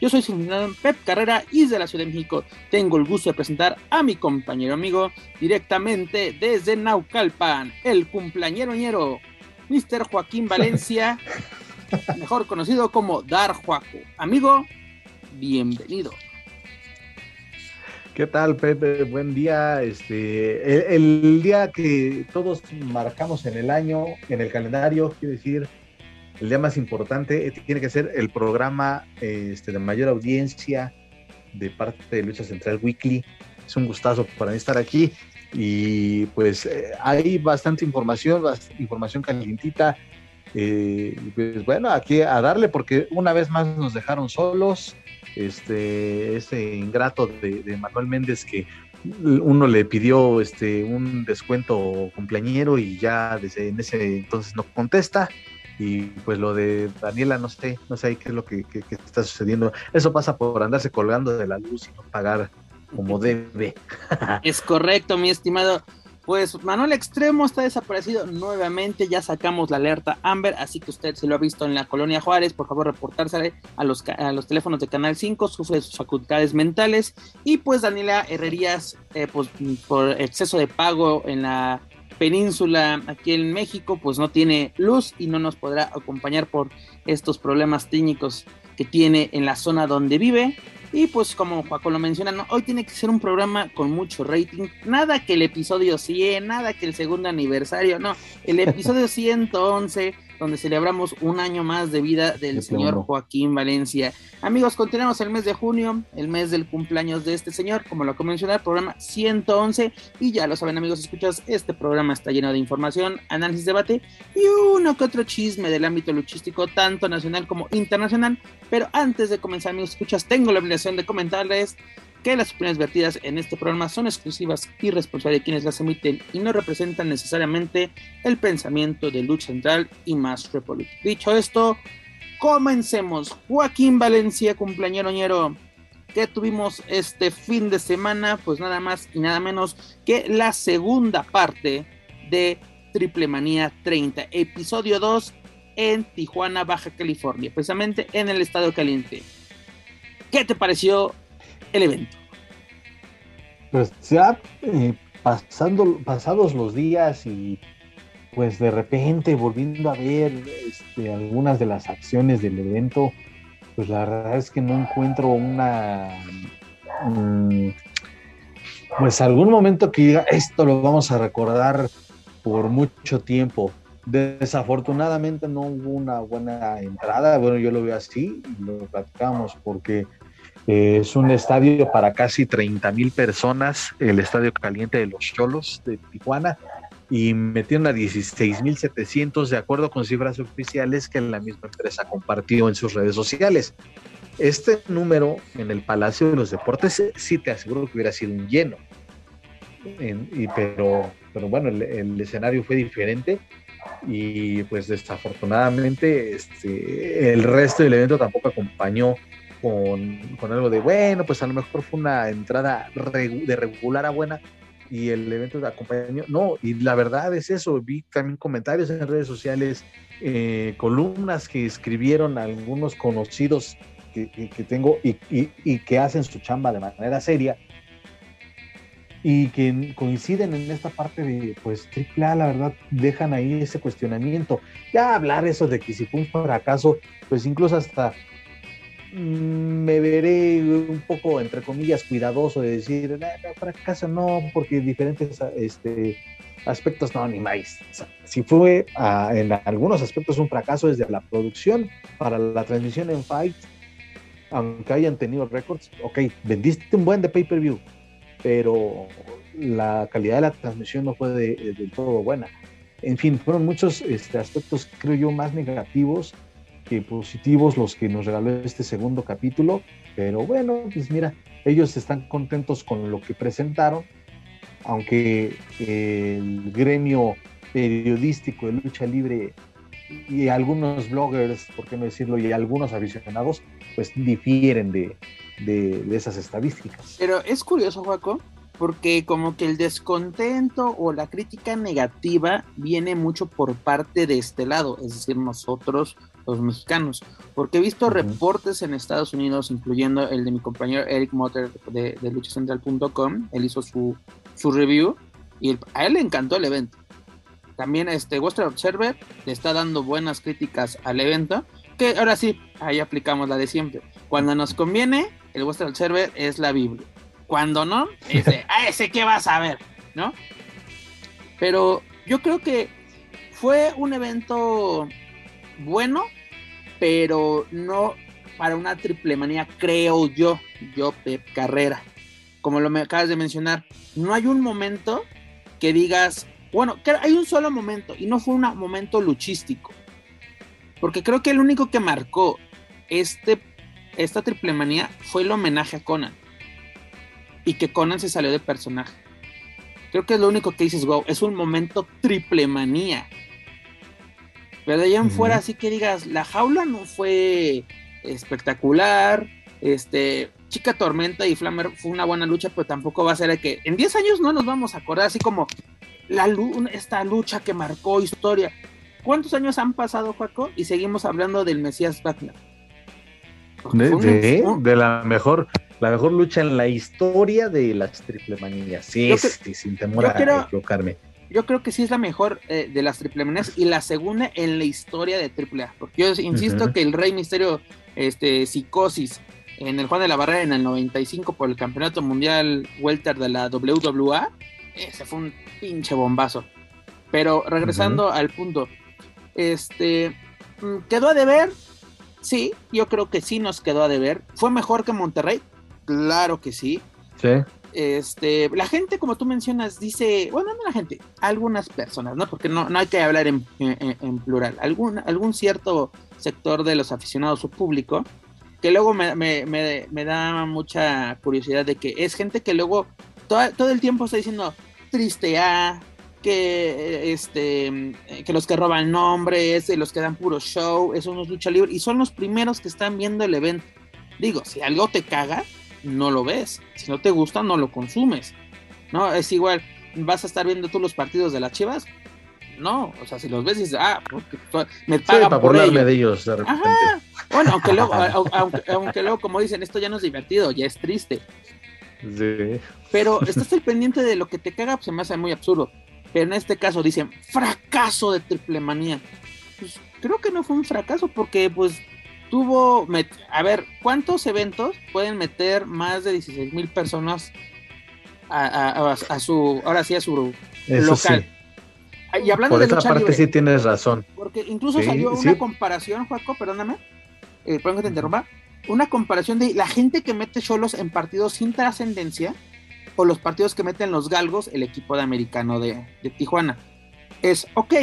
Yo soy su Pep Carrera y desde la Ciudad de México tengo el gusto de presentar a mi compañero amigo directamente desde Naucalpan, el cumpleañero ñero, Mr. Joaquín Valencia, mejor conocido como Dar Juaco. Amigo, bienvenido. ¿Qué tal, Pepe? Buen día. Este, el, día que todos marcamos en el año, en el calendario, quiero decir, el día más importante eh, tiene que ser el programa este, de mayor audiencia de parte de Lucha Central Weekly. Es un gustazo para mí estar aquí y pues eh, hay bastante información, información calientita. Eh, pues bueno, aquí a darle porque una vez más nos dejaron solos este, ese ingrato de, Manuel Méndez que uno le pidió este, un descuento cumpleañero y ya desde en ese entonces no contesta. Y pues lo de Daniela, no sé, no sé qué es lo que, que está sucediendo. Eso pasa por andarse colgando de la luz y no pagar como debe. es correcto, mi estimado. Pues Manuel Extremo está desaparecido nuevamente, ya sacamos la alerta Amber, así que usted se lo ha visto en la colonia Juárez, por favor reportarse a los, a los teléfonos de Canal 5, sufre sus facultades mentales y pues Daniela Herrerías, eh, pues por exceso de pago en la península aquí en México, pues no tiene luz y no nos podrá acompañar por estos problemas técnicos que tiene en la zona donde vive. Y pues como Juaco lo menciona, hoy tiene que ser un programa con mucho rating. Nada que el episodio 100, nada que el segundo aniversario, no. El episodio 111 donde celebramos un año más de vida del señor Joaquín Valencia. Amigos, continuamos el mes de junio, el mes del cumpleaños de este señor, como lo mencioné, el programa 111, y ya lo saben amigos, escuchas, este programa está lleno de información, análisis, debate y uno que otro chisme del ámbito luchístico, tanto nacional como internacional, pero antes de comenzar amigos, escuchas, tengo la obligación de comentarles que las opiniones vertidas en este programa son exclusivas y responsables de quienes las emiten y no representan necesariamente el pensamiento de Lucha Central y Más Republic. Dicho esto, comencemos. Joaquín Valencia, cumpleañero ñero. ¿Qué tuvimos este fin de semana? Pues nada más y nada menos que la segunda parte de Triple Manía 30, episodio 2 en Tijuana, Baja California, precisamente en el estado caliente. ¿Qué te pareció el evento? Pues ya eh, pasando, pasados los días y pues de repente volviendo a ver este, algunas de las acciones del evento, pues la verdad es que no encuentro una... Mm, pues algún momento que diga, esto lo vamos a recordar por mucho tiempo. Desafortunadamente no hubo una buena entrada, bueno, yo lo veo así, lo platicamos porque es un estadio para casi 30 mil personas, el estadio caliente de los Cholos de Tijuana, y metieron a 16 mil 700 de acuerdo con cifras oficiales que la misma empresa compartió en sus redes sociales. Este número en el Palacio de los Deportes sí te aseguro que hubiera sido un lleno, y, pero, pero bueno, el, escenario fue diferente y pues desafortunadamente este, el resto del evento tampoco acompañó con, algo de, bueno, pues a lo mejor fue una entrada de regular a buena y el evento de acompañó. No, y la verdad es eso, vi también comentarios en redes sociales, eh, columnas que escribieron algunos conocidos que, tengo y, y, que hacen su chamba de manera seria y que coinciden en esta parte de, pues, AAA, la verdad, dejan ahí ese cuestionamiento. Ya hablar eso de que si fue un fracaso, pues incluso hasta me veré un poco, entre comillas, cuidadoso de decir, para casa no, porque diferentes este, aspectos no, ni más. si fue ah, en algunos aspectos un fracaso desde la producción para la transmisión en Fight, aunque hayan tenido récords, ok, vendiste un buen de pay-per-view, pero la calidad de la transmisión no fue del todo buena. En fin, fueron muchos este, aspectos, creo yo, más negativos positivos los que nos regaló este segundo capítulo, pero bueno, pues mira, ellos están contentos con lo que presentaron, aunque el gremio periodístico de lucha libre y algunos bloggers, por qué no decirlo, y algunos aficionados, pues difieren de, de, esas estadísticas. Pero es curioso, Juaco, porque como que el descontento o la crítica negativa viene mucho por parte de este lado, es decir, nosotros los mexicanos, porque he visto reportes en Estados Unidos, incluyendo el de mi compañero Eric Motter de, de luchacentral.com, él hizo su, su review y a él le encantó el evento. También este Western Observer le está dando buenas críticas al evento, que ahora sí, ahí aplicamos la de siempre. Cuando nos conviene, el Western Observer es la Biblia. Cuando no, es de, ah, ese que vas a ver, ¿no? Pero yo creo que fue un evento bueno, pero no para una triple manía, creo yo, yo Pep Carrera. Como lo me acabas de mencionar, no hay un momento que digas, bueno, hay un solo momento y no fue un momento luchístico. Porque creo que el único que marcó este, esta triple manía fue el homenaje a Conan. Y que Conan se salió de personaje. Creo que es lo único que dices, wow, es un momento triple manía. Pero de allá en fuera, así que digas, la jaula no fue espectacular. Este, Chica Tormenta y Flammer fue una buena lucha, pero tampoco va a ser de que en 10 años no nos vamos a acordar, así como la, esta lucha que marcó historia. ¿Cuántos años han pasado, Juaco? Y seguimos hablando del Mesías Wagner. De, la mejor la mejor lucha en la historia de las triple manías. Sí, sin temor a equivocarme. Yo creo que sí es la mejor eh, de las triple manías y la segunda en la historia de triple A. Porque yo insisto que el Rey Misterio, este, Psicosis, en el Juan de la Barrera en el 95 por el Campeonato Mundial Welter de la WWA, ese fue un pinche bombazo. Pero regresando al punto, este, mm, ¿quedó a deber? Sí, yo creo que sí nos quedó a deber. ¿Fue mejor que Monterrey? Claro que sí. Sí. Este, la gente, como tú mencionas, dice, bueno, no la gente, algunas personas, ¿no? Porque no, no hay que hablar en, plural. Algún, algún cierto sector de los aficionados o público, que luego me, me, me, da mucha curiosidad de que es gente que luego todo, todo el tiempo está diciendo, triste A, que este que los que roban nombres, los que dan puro show, eso no es lucha libre y son los primeros que están viendo el evento. Digo, si algo te caga, no lo ves. Si no te gusta, no lo consumes. No, es igual, vas a estar viendo tú los partidos de las Chivas. No, o sea, si los ves y dices, ah, porque me pagan para por ello. de ellos de Bueno, aunque luego, aunque luego, como dicen, esto ya no es divertido, ya es triste. Pero estás al pendiente de lo que te caga, pues se me hace muy absurdo. Pero en este caso dicen, fracaso de triple manía. Pues creo que no fue un fracaso porque pues tuvo, a ver, ¿cuántos eventos pueden meter más de 16 mil personas a, su, ahora sí, a su local? Y hablando Por de esa parte sí tienes razón. Porque incluso salió una comparación, Juaco, perdóname, eh, perdón que te interrumpa, una comparación de la gente que mete solos en partidos sin trascendencia o los partidos que meten los galgos, el equipo de americano de, Tijuana. Es, ok,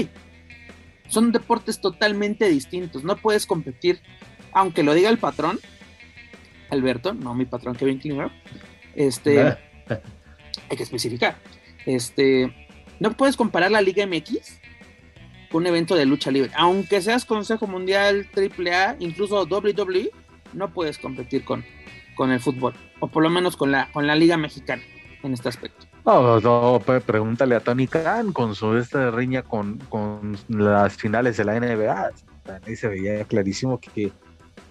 son deportes totalmente distintos, no puedes competir, aunque lo diga el patrón, Alberto, no mi patrón Kevin Klinger, este, hay que especificar, este, no puedes comparar la Liga MX con un evento de lucha libre, aunque seas Consejo Mundial, AAA, incluso WWE, no puedes competir con, con el fútbol, o por lo menos con la, con la Liga Mexicana en este aspecto. No, no, pregúntale a Tony Khan con su esta riña con, con las finales de la NBA. Ahí se veía clarísimo que,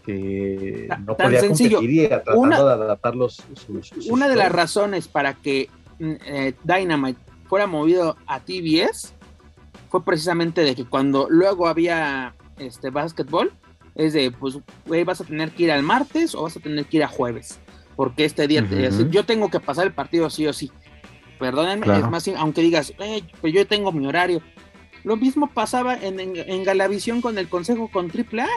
que no podía sencillo. competir tratando una, de adaptar los, Una de las razones para que mm, eh, Dynamite fuera movido a TBS fue precisamente de que cuando luego había este básquetbol, es de, pues, güey, vas a tener que ir al martes o vas a tener que ir a jueves. Porque este día, yo tengo que pasar el partido sí o sí. Perdónenme, es más, aunque digas, pues yo tengo mi horario. Lo mismo pasaba en, en, Galavisión con el Consejo con AAA.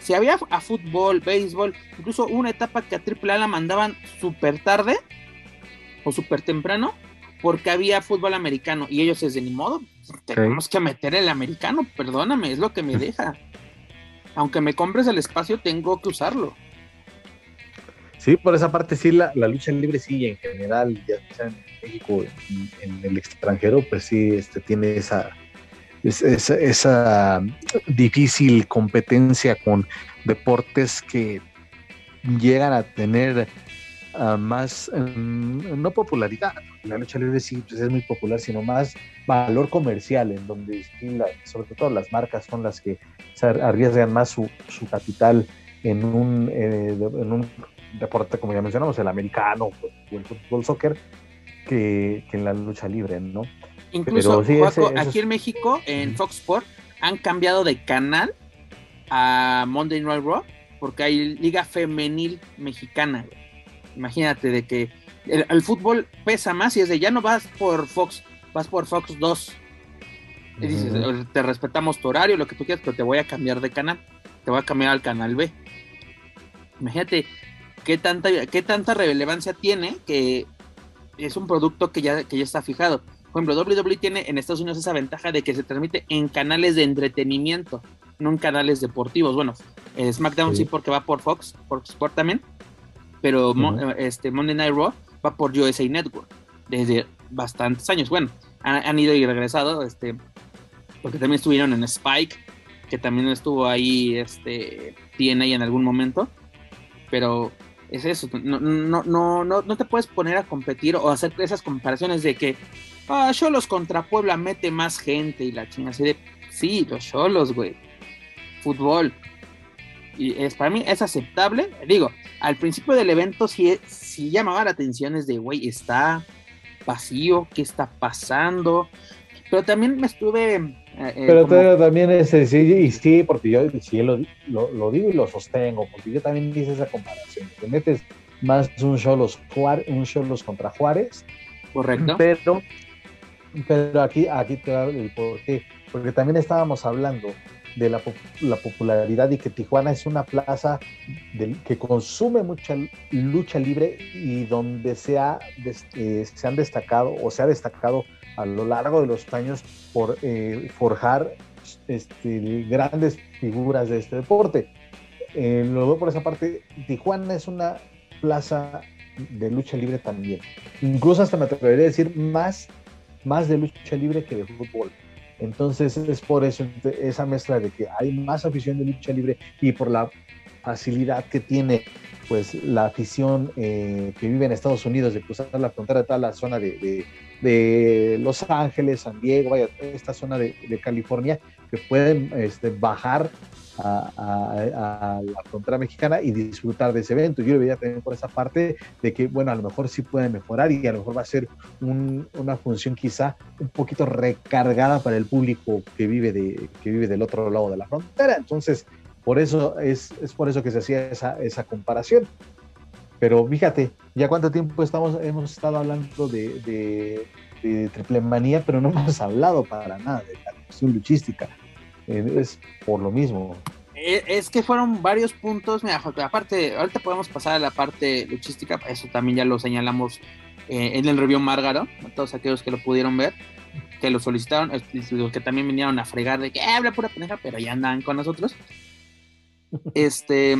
Si había a fútbol, béisbol, incluso una etapa que a AAA la mandaban súper tarde o súper temprano, porque había fútbol americano y ellos es de ni modo, tenemos que meter el americano, perdóname, es lo que me deja aunque me compres el espacio, tengo que usarlo. Sí, por esa parte sí, la, lucha libre sí, en general, ya sea en México, en, en el extranjero, pues sí, este, tiene esa, esa, difícil competencia con deportes que llegan a tener uh, más, um, no popularidad, la lucha libre sí pues es muy popular, sino más valor comercial, en donde sobre todo las marcas son las que arriesgan más su, su capital en un, eh, en un deporte, como ya mencionamos, el americano o el fútbol soccer, que, que en la lucha libre, ¿no? Incluso, aquí en México, en Fox Sports, han cambiado de canal a Monday Night Raw porque hay liga femenil mexicana. Imagínate de que el, fútbol pesa más y es de ya no vas por Fox, vas por Fox 2. Y dices, te respetamos tu horario, lo que tú quieras, pero te voy a cambiar de canal. Te voy a cambiar al canal B. Imagínate qué tanta, qué tanta relevancia tiene que es un producto que ya, que ya está fijado. Por ejemplo, WWE tiene en Estados Unidos esa ventaja de que se transmite en canales de entretenimiento, no en canales deportivos. Bueno, eh, SmackDown sí. porque va por Fox, por Sport también, pero eh, este, Monday Night Raw va por USA Network desde bastantes años. Bueno, han, ido y regresado, este, porque también estuvieron en Spike, que también estuvo ahí, este, TNA en algún momento, pero es eso, no, no, no, no, no te puedes poner a competir o hacer esas comparaciones de que ah, Cholos contra Puebla mete más gente y la chingada así de, sí, los Cholos, güey, fútbol. Y es, para mí es aceptable, digo, al principio del evento sí, sí llamaba la atención, es de, güey, está vacío, ¿qué está pasando? Pero también me estuve... Eh, eh, pero también es, sí, y sí, porque yo sí lo, lo, digo y lo sostengo, porque yo también hice esa comparación, te metes más un Cholos, un Cholos contra Juárez, correcto, pero pero aquí, aquí te el por qué. Porque también estábamos hablando de la, popularidad y que Tijuana es una plaza que consume mucha lucha libre y donde se, ha, eh, se han destacado o se ha destacado a lo largo de los años por eh, forjar este, grandes figuras de este deporte. Eh, luego por esa parte, Tijuana es una plaza de lucha libre también. Incluso hasta me atrevería a decir más más de lucha libre que de fútbol. Entonces es por eso esa mezcla de que hay más afición de lucha libre y por la facilidad que tiene pues la afición eh, que vive en Estados Unidos de cruzar la frontera toda la zona de, Los Ángeles, San Diego, vaya, esta zona de, California, que pueden este, bajar a, la frontera mexicana y disfrutar de ese evento. Yo le veía también por esa parte de que, bueno, a lo mejor sí puede mejorar y a lo mejor va a ser una función quizá un poquito recargada para el público que vive, de, del otro lado de la frontera. Entonces, por eso es, por eso que se hacía esa comparación. Pero fíjate, ya cuánto tiempo estamos, hemos estado hablando de, de, de triple manía, pero no hemos hablado para nada de la cuestión luchística es por lo mismo. Eh, es que fueron varios puntos, mira, aparte, ahorita podemos pasar a la parte luchística, eso también ya lo señalamos eh, en el review Márgaro, todos aquellos que lo pudieron ver, que lo solicitaron, los que también vinieron a fregar de que eh, habla pura pendeja, pero ya andan con nosotros. Este,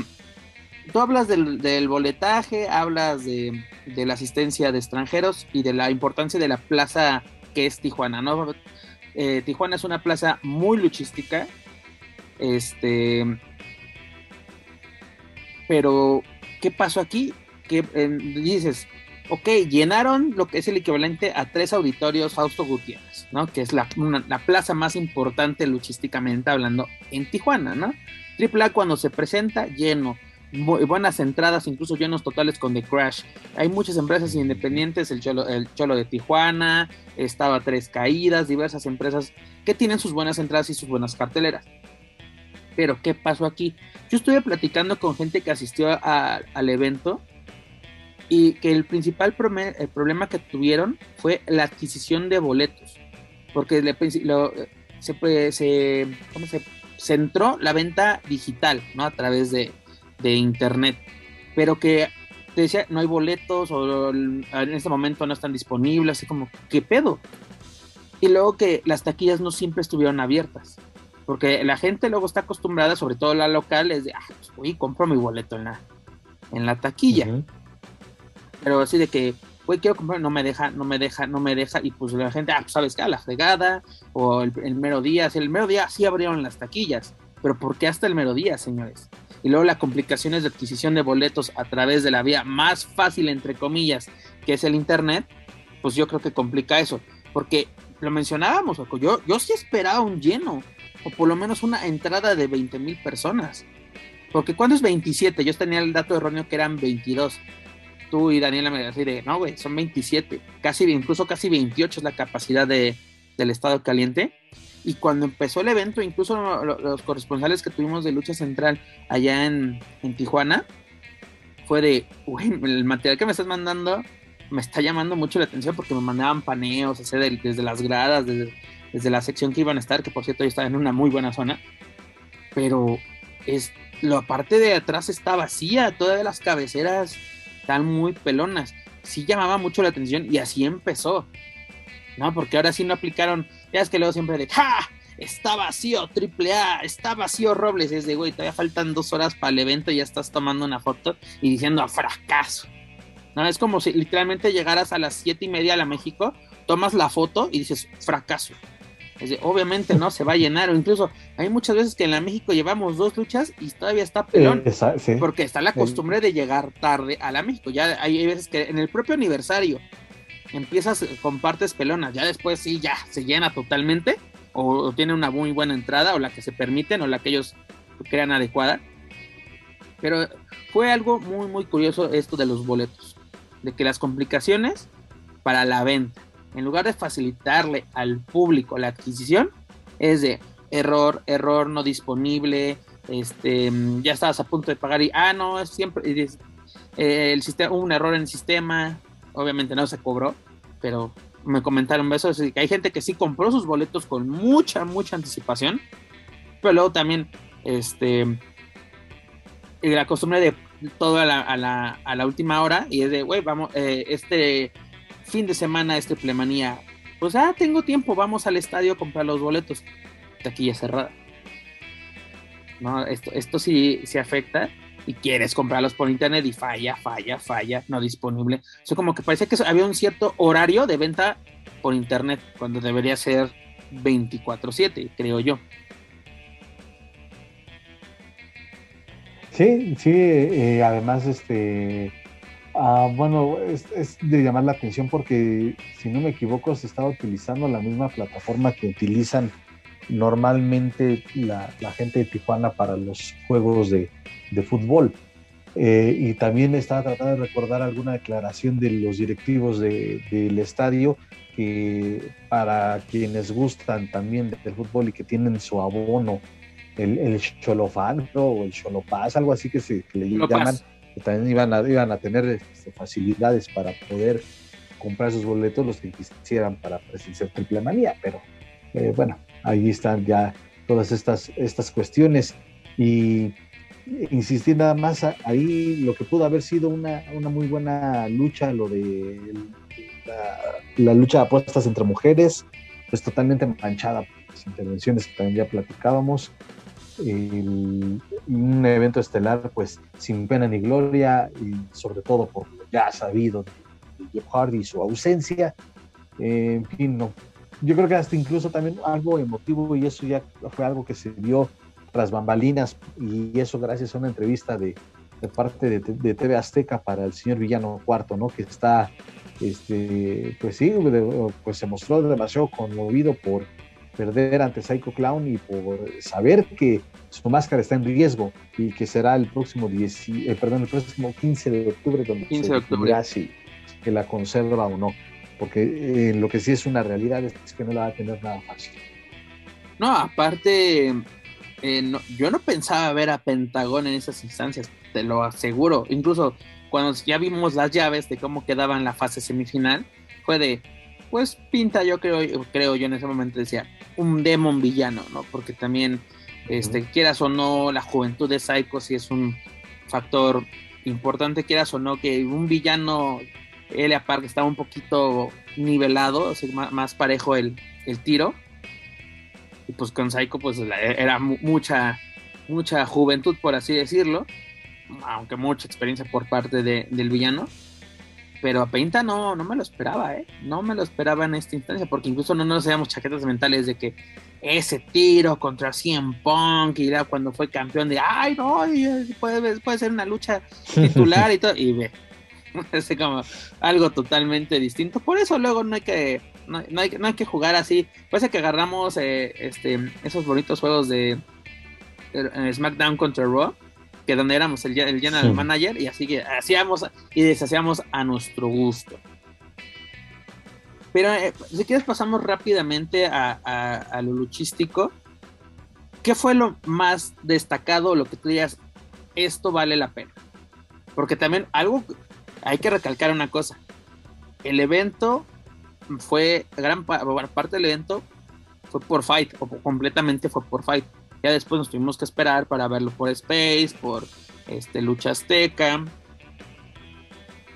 tú hablas del, boletaje, hablas de, la asistencia de extranjeros y de la importancia de la plaza que es Tijuana, ¿no? Eh, Tijuana es una plaza muy luchística. Este. Pero, ¿qué pasó aquí? Que dices, ok, llenaron lo que es el equivalente a tres auditorios Fausto Gutiérrez, ¿no? Que es la, la plaza más importante luchísticamente hablando en Tijuana, ¿no? Triple A cuando se presenta lleno, buenas entradas, incluso llenos totales con The Crash. Hay muchas empresas independientes, el Cholo, el Cholo de Tijuana, estaba Tres Caídas, diversas empresas que tienen sus buenas entradas y sus buenas carteleras. Pero, ¿qué pasó aquí? Yo estuve platicando con gente que asistió al evento y que el principal problema que tuvieron fue la adquisición de boletos. Porque se, se, ¿cómo se centró la venta digital, ¿no? A través de, de internet, pero que te decía, no hay boletos o en este momento no están disponibles, así como, ¿qué pedo? Y luego que las taquillas no siempre estuvieron abiertas, porque la gente luego está acostumbrada, sobre todo la local, es de, ah, pues, compro mi boleto en la, en la taquilla. Pero así de que, güey, quiero comprar, no me deja, no me deja, no me deja. Y pues la gente, ah, pues sabes qué, a la fregada, o el, el mero día. el mero día sí abrieron las taquillas, pero ¿por qué hasta el mero día, señores? Y luego las complicaciones de adquisición de boletos a través de la vía más fácil, entre comillas, que es el Internet, pues yo creo que complica eso. Porque lo mencionábamos, yo, yo sí esperaba un lleno, o por lo menos una entrada de 20 mil personas. Porque cuando es 27, yo tenía el dato erróneo que eran 22. Tú y Daniela me decían de, no, güey, son 27, casi, incluso casi 28 es la capacidad de, del estado caliente. Y cuando empezó el evento, incluso los corresponsales que tuvimos de Lucha Central allá en, en Tijuana, fue de, el material que me estás mandando me está llamando mucho la atención porque me mandaban paneos, desde las gradas, desde, desde, la sección que iban a estar, que por cierto yo estaba en una muy buena zona, pero es, la parte de atrás está vacía, todas las cabeceras están muy pelonas. Sí llamaba mucho la atención y así empezó. ¿No? Porque ahora sí no aplicaron, ya es que luego siempre de ¡ja! Está vacío, triple A, está vacío Robles. Es de, güey, todavía faltan dos horas para el evento y ya estás tomando una foto y diciendo a fracaso. No, es como si literalmente llegaras a las siete y media a la México, tomas la foto y dices fracaso. Es obviamente no se va a llenar, o incluso hay muchas veces que en la México llevamos dos luchas y todavía está pelón, porque está la costumbre de llegar tarde a la México. Ya hay veces que en el propio aniversario empiezas con partes pelonas, ya después sí, ya se llena totalmente, o, tiene una muy buena entrada, o la que se permiten, o la que ellos crean adecuada. Pero fue algo muy, muy curioso esto de los boletos de que las complicaciones para la venta, en lugar de facilitarle al público la adquisición, es de error, error no disponible, este, ya estabas a punto de pagar y, ah, no, es siempre, eh, el sistema, un error en el sistema, obviamente no se cobró, pero me comentaron eso, es que hay gente que sí compró sus boletos con mucha, mucha anticipación, pero luego también, este, la costumbre de todo a la, a la, a la última hora y es de, güey, vamos, eh, este fin de semana, este plemanía, pues ah, tengo tiempo, vamos al estadio a comprar los boletos. Taquilla cerrada. No, esto, esto sí se afecta y quieres comprarlos por internet y falla, falla, falla, no disponible. O como que parece que había un cierto horario de venta por internet cuando debería ser 24/7, creo yo. Sí, sí, eh, además, este, ah, bueno, es, de llamar la atención porque, si no me equivoco, se estaba utilizando la misma plataforma que utilizan normalmente la, gente de Tijuana para los juegos de, fútbol. Eh, y también estaba tratando de recordar alguna declaración de los directivos del estadio que para quienes gustan también del fútbol y que tienen su abono el, el Cholofán o el Cholopaz, algo así que se le llaman, que también iban a, iban a tener este, facilidades para poder comprar esos boletos los que quisieran para presenciar triple manía, pero eh, bueno, ahí están ya todas estas, estas cuestiones y insistir nada más ahí lo que pudo haber sido una, una muy buena lucha, lo de la, lucha de apuestas entre mujeres, pues totalmente manchada por las intervenciones que también ya platicábamos, un evento estelar pues sin pena ni gloria y sobre todo por lo ya sabido de, Jeff Hardy y su ausencia. en fin, no. Yo creo que hasta incluso también algo emotivo y eso ya fue algo que se dio tras bambalinas y eso gracias a una entrevista de, de parte de, de, TV Azteca para el señor Villano Cuarto, ¿no? Que está, este, pues sí, pues se mostró demasiado conmovido por perder ante Psycho Clown y por saber que su máscara está en riesgo y que será el próximo, 10, eh, perdón, el próximo 15 de octubre donde 15 de octubre. si que la conserva o no. Porque eh, lo que sí es una realidad es que no la va a tener nada fácil. No, aparte, eh, yo no pensaba ver a Pentagón en esas instancias, te lo aseguro. Incluso cuando ya vimos las llaves de cómo quedaba en la fase semifinal, fue de, pues pinta, yo creo, creo yo en ese momento decía, un demon villano, ¿no? Porque también, este, quieras o no, la juventud de Psycho sí es un factor importante, quieras o no, que un villano, L Park estaba un poquito nivelado, o sea, más, parejo el, el, tiro. Y pues con Psycho, pues era mucha, mucha juventud, por así decirlo. aunque mucha experiencia por parte de, del villano. Pero a Penta no, no me lo esperaba, ¿eh? No me lo esperaba en esta instancia, porque incluso no nos hacíamos chaquetas mentales de que ese tiro contra Cien Punk y ya cuando fue campeón de, ay, no, puede, puede ser una lucha titular y todo, y ve, es como algo totalmente distinto. Por eso luego no hay que, no, hay, no hay que jugar así. Parece que agarramos eh, este, esos bonitos juegos de eh, SmackDown contra Raw que donde éramos el, el general manager y así que hacíamos y deshacíamos a nuestro gusto. Pero eh, si quieres pasamos rápidamente a, lo luchístico. ¿Qué fue lo más destacado, lo que tú digas, esto vale la pena? Porque también algo, hay que recalcar una cosa. El evento fue, gran parte del evento fue por fight, o completamente fue por fight. Ya después nos tuvimos que esperar para verlo por Space, por este, Lucha Azteca.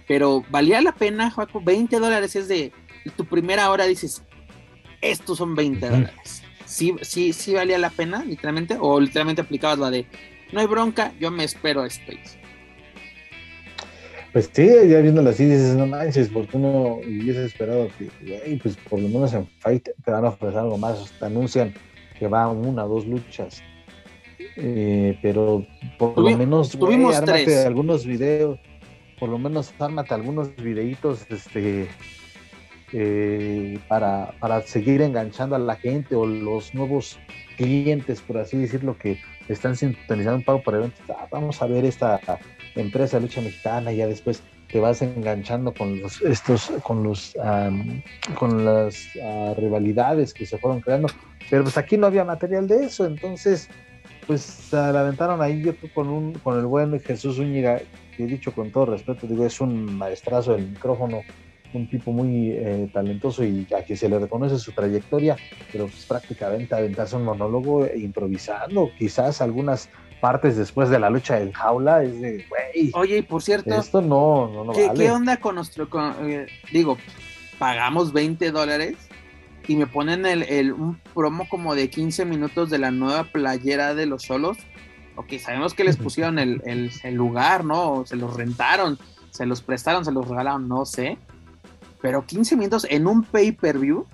Pero valía la pena, Joaco, 20 dólares es de tu primera hora, dices, estos son 20 dólares. Sí, sí, sí valía la pena, literalmente, o literalmente aplicabas la de, no hay bronca, yo me espero a Space. Pues sí, ya viéndolo así dices, no manches, ¿por qué no hubiese esperado que, pues por lo menos en Fight te van a ofrecer algo más? Te anuncian que va una o dos luchas. Eh, pero por lo menos tuvimos algunos videos, por lo menos ármate algunos videitos este, eh, para, para seguir enganchando a la gente o los nuevos clientes, por así decirlo, que están sintonizando un pago por eventos. Ah, vamos a ver esta empresa lucha mexicana y ya después te vas enganchando con los estos con los con las ah, rivalidades que se fueron creando. Pero pues aquí no había material de eso entonces pues se aventaron ahí yo con un con el buen Jesús Úñiga que he dicho con todo respeto digo es un maestrazo del micrófono un tipo muy eh, talentoso y a quien se le reconoce su trayectoria pero pues prácticamente aventarse un monólogo e improvisando quizás algunas partes después de la lucha del jaula es de, güey. Oye, y por cierto, esto no, no, no ¿qué, ¿qué, onda con nuestro, eh, digo, pagamos 20 dólares y me ponen el, un promo como de 15 minutos de la nueva playera de los solos? Ok, sabemos que les pusieron el, el, lugar, ¿no? Se los rentaron, se los prestaron, se los regalaron, no sé. Pero 15 minutos en un pay-per-view.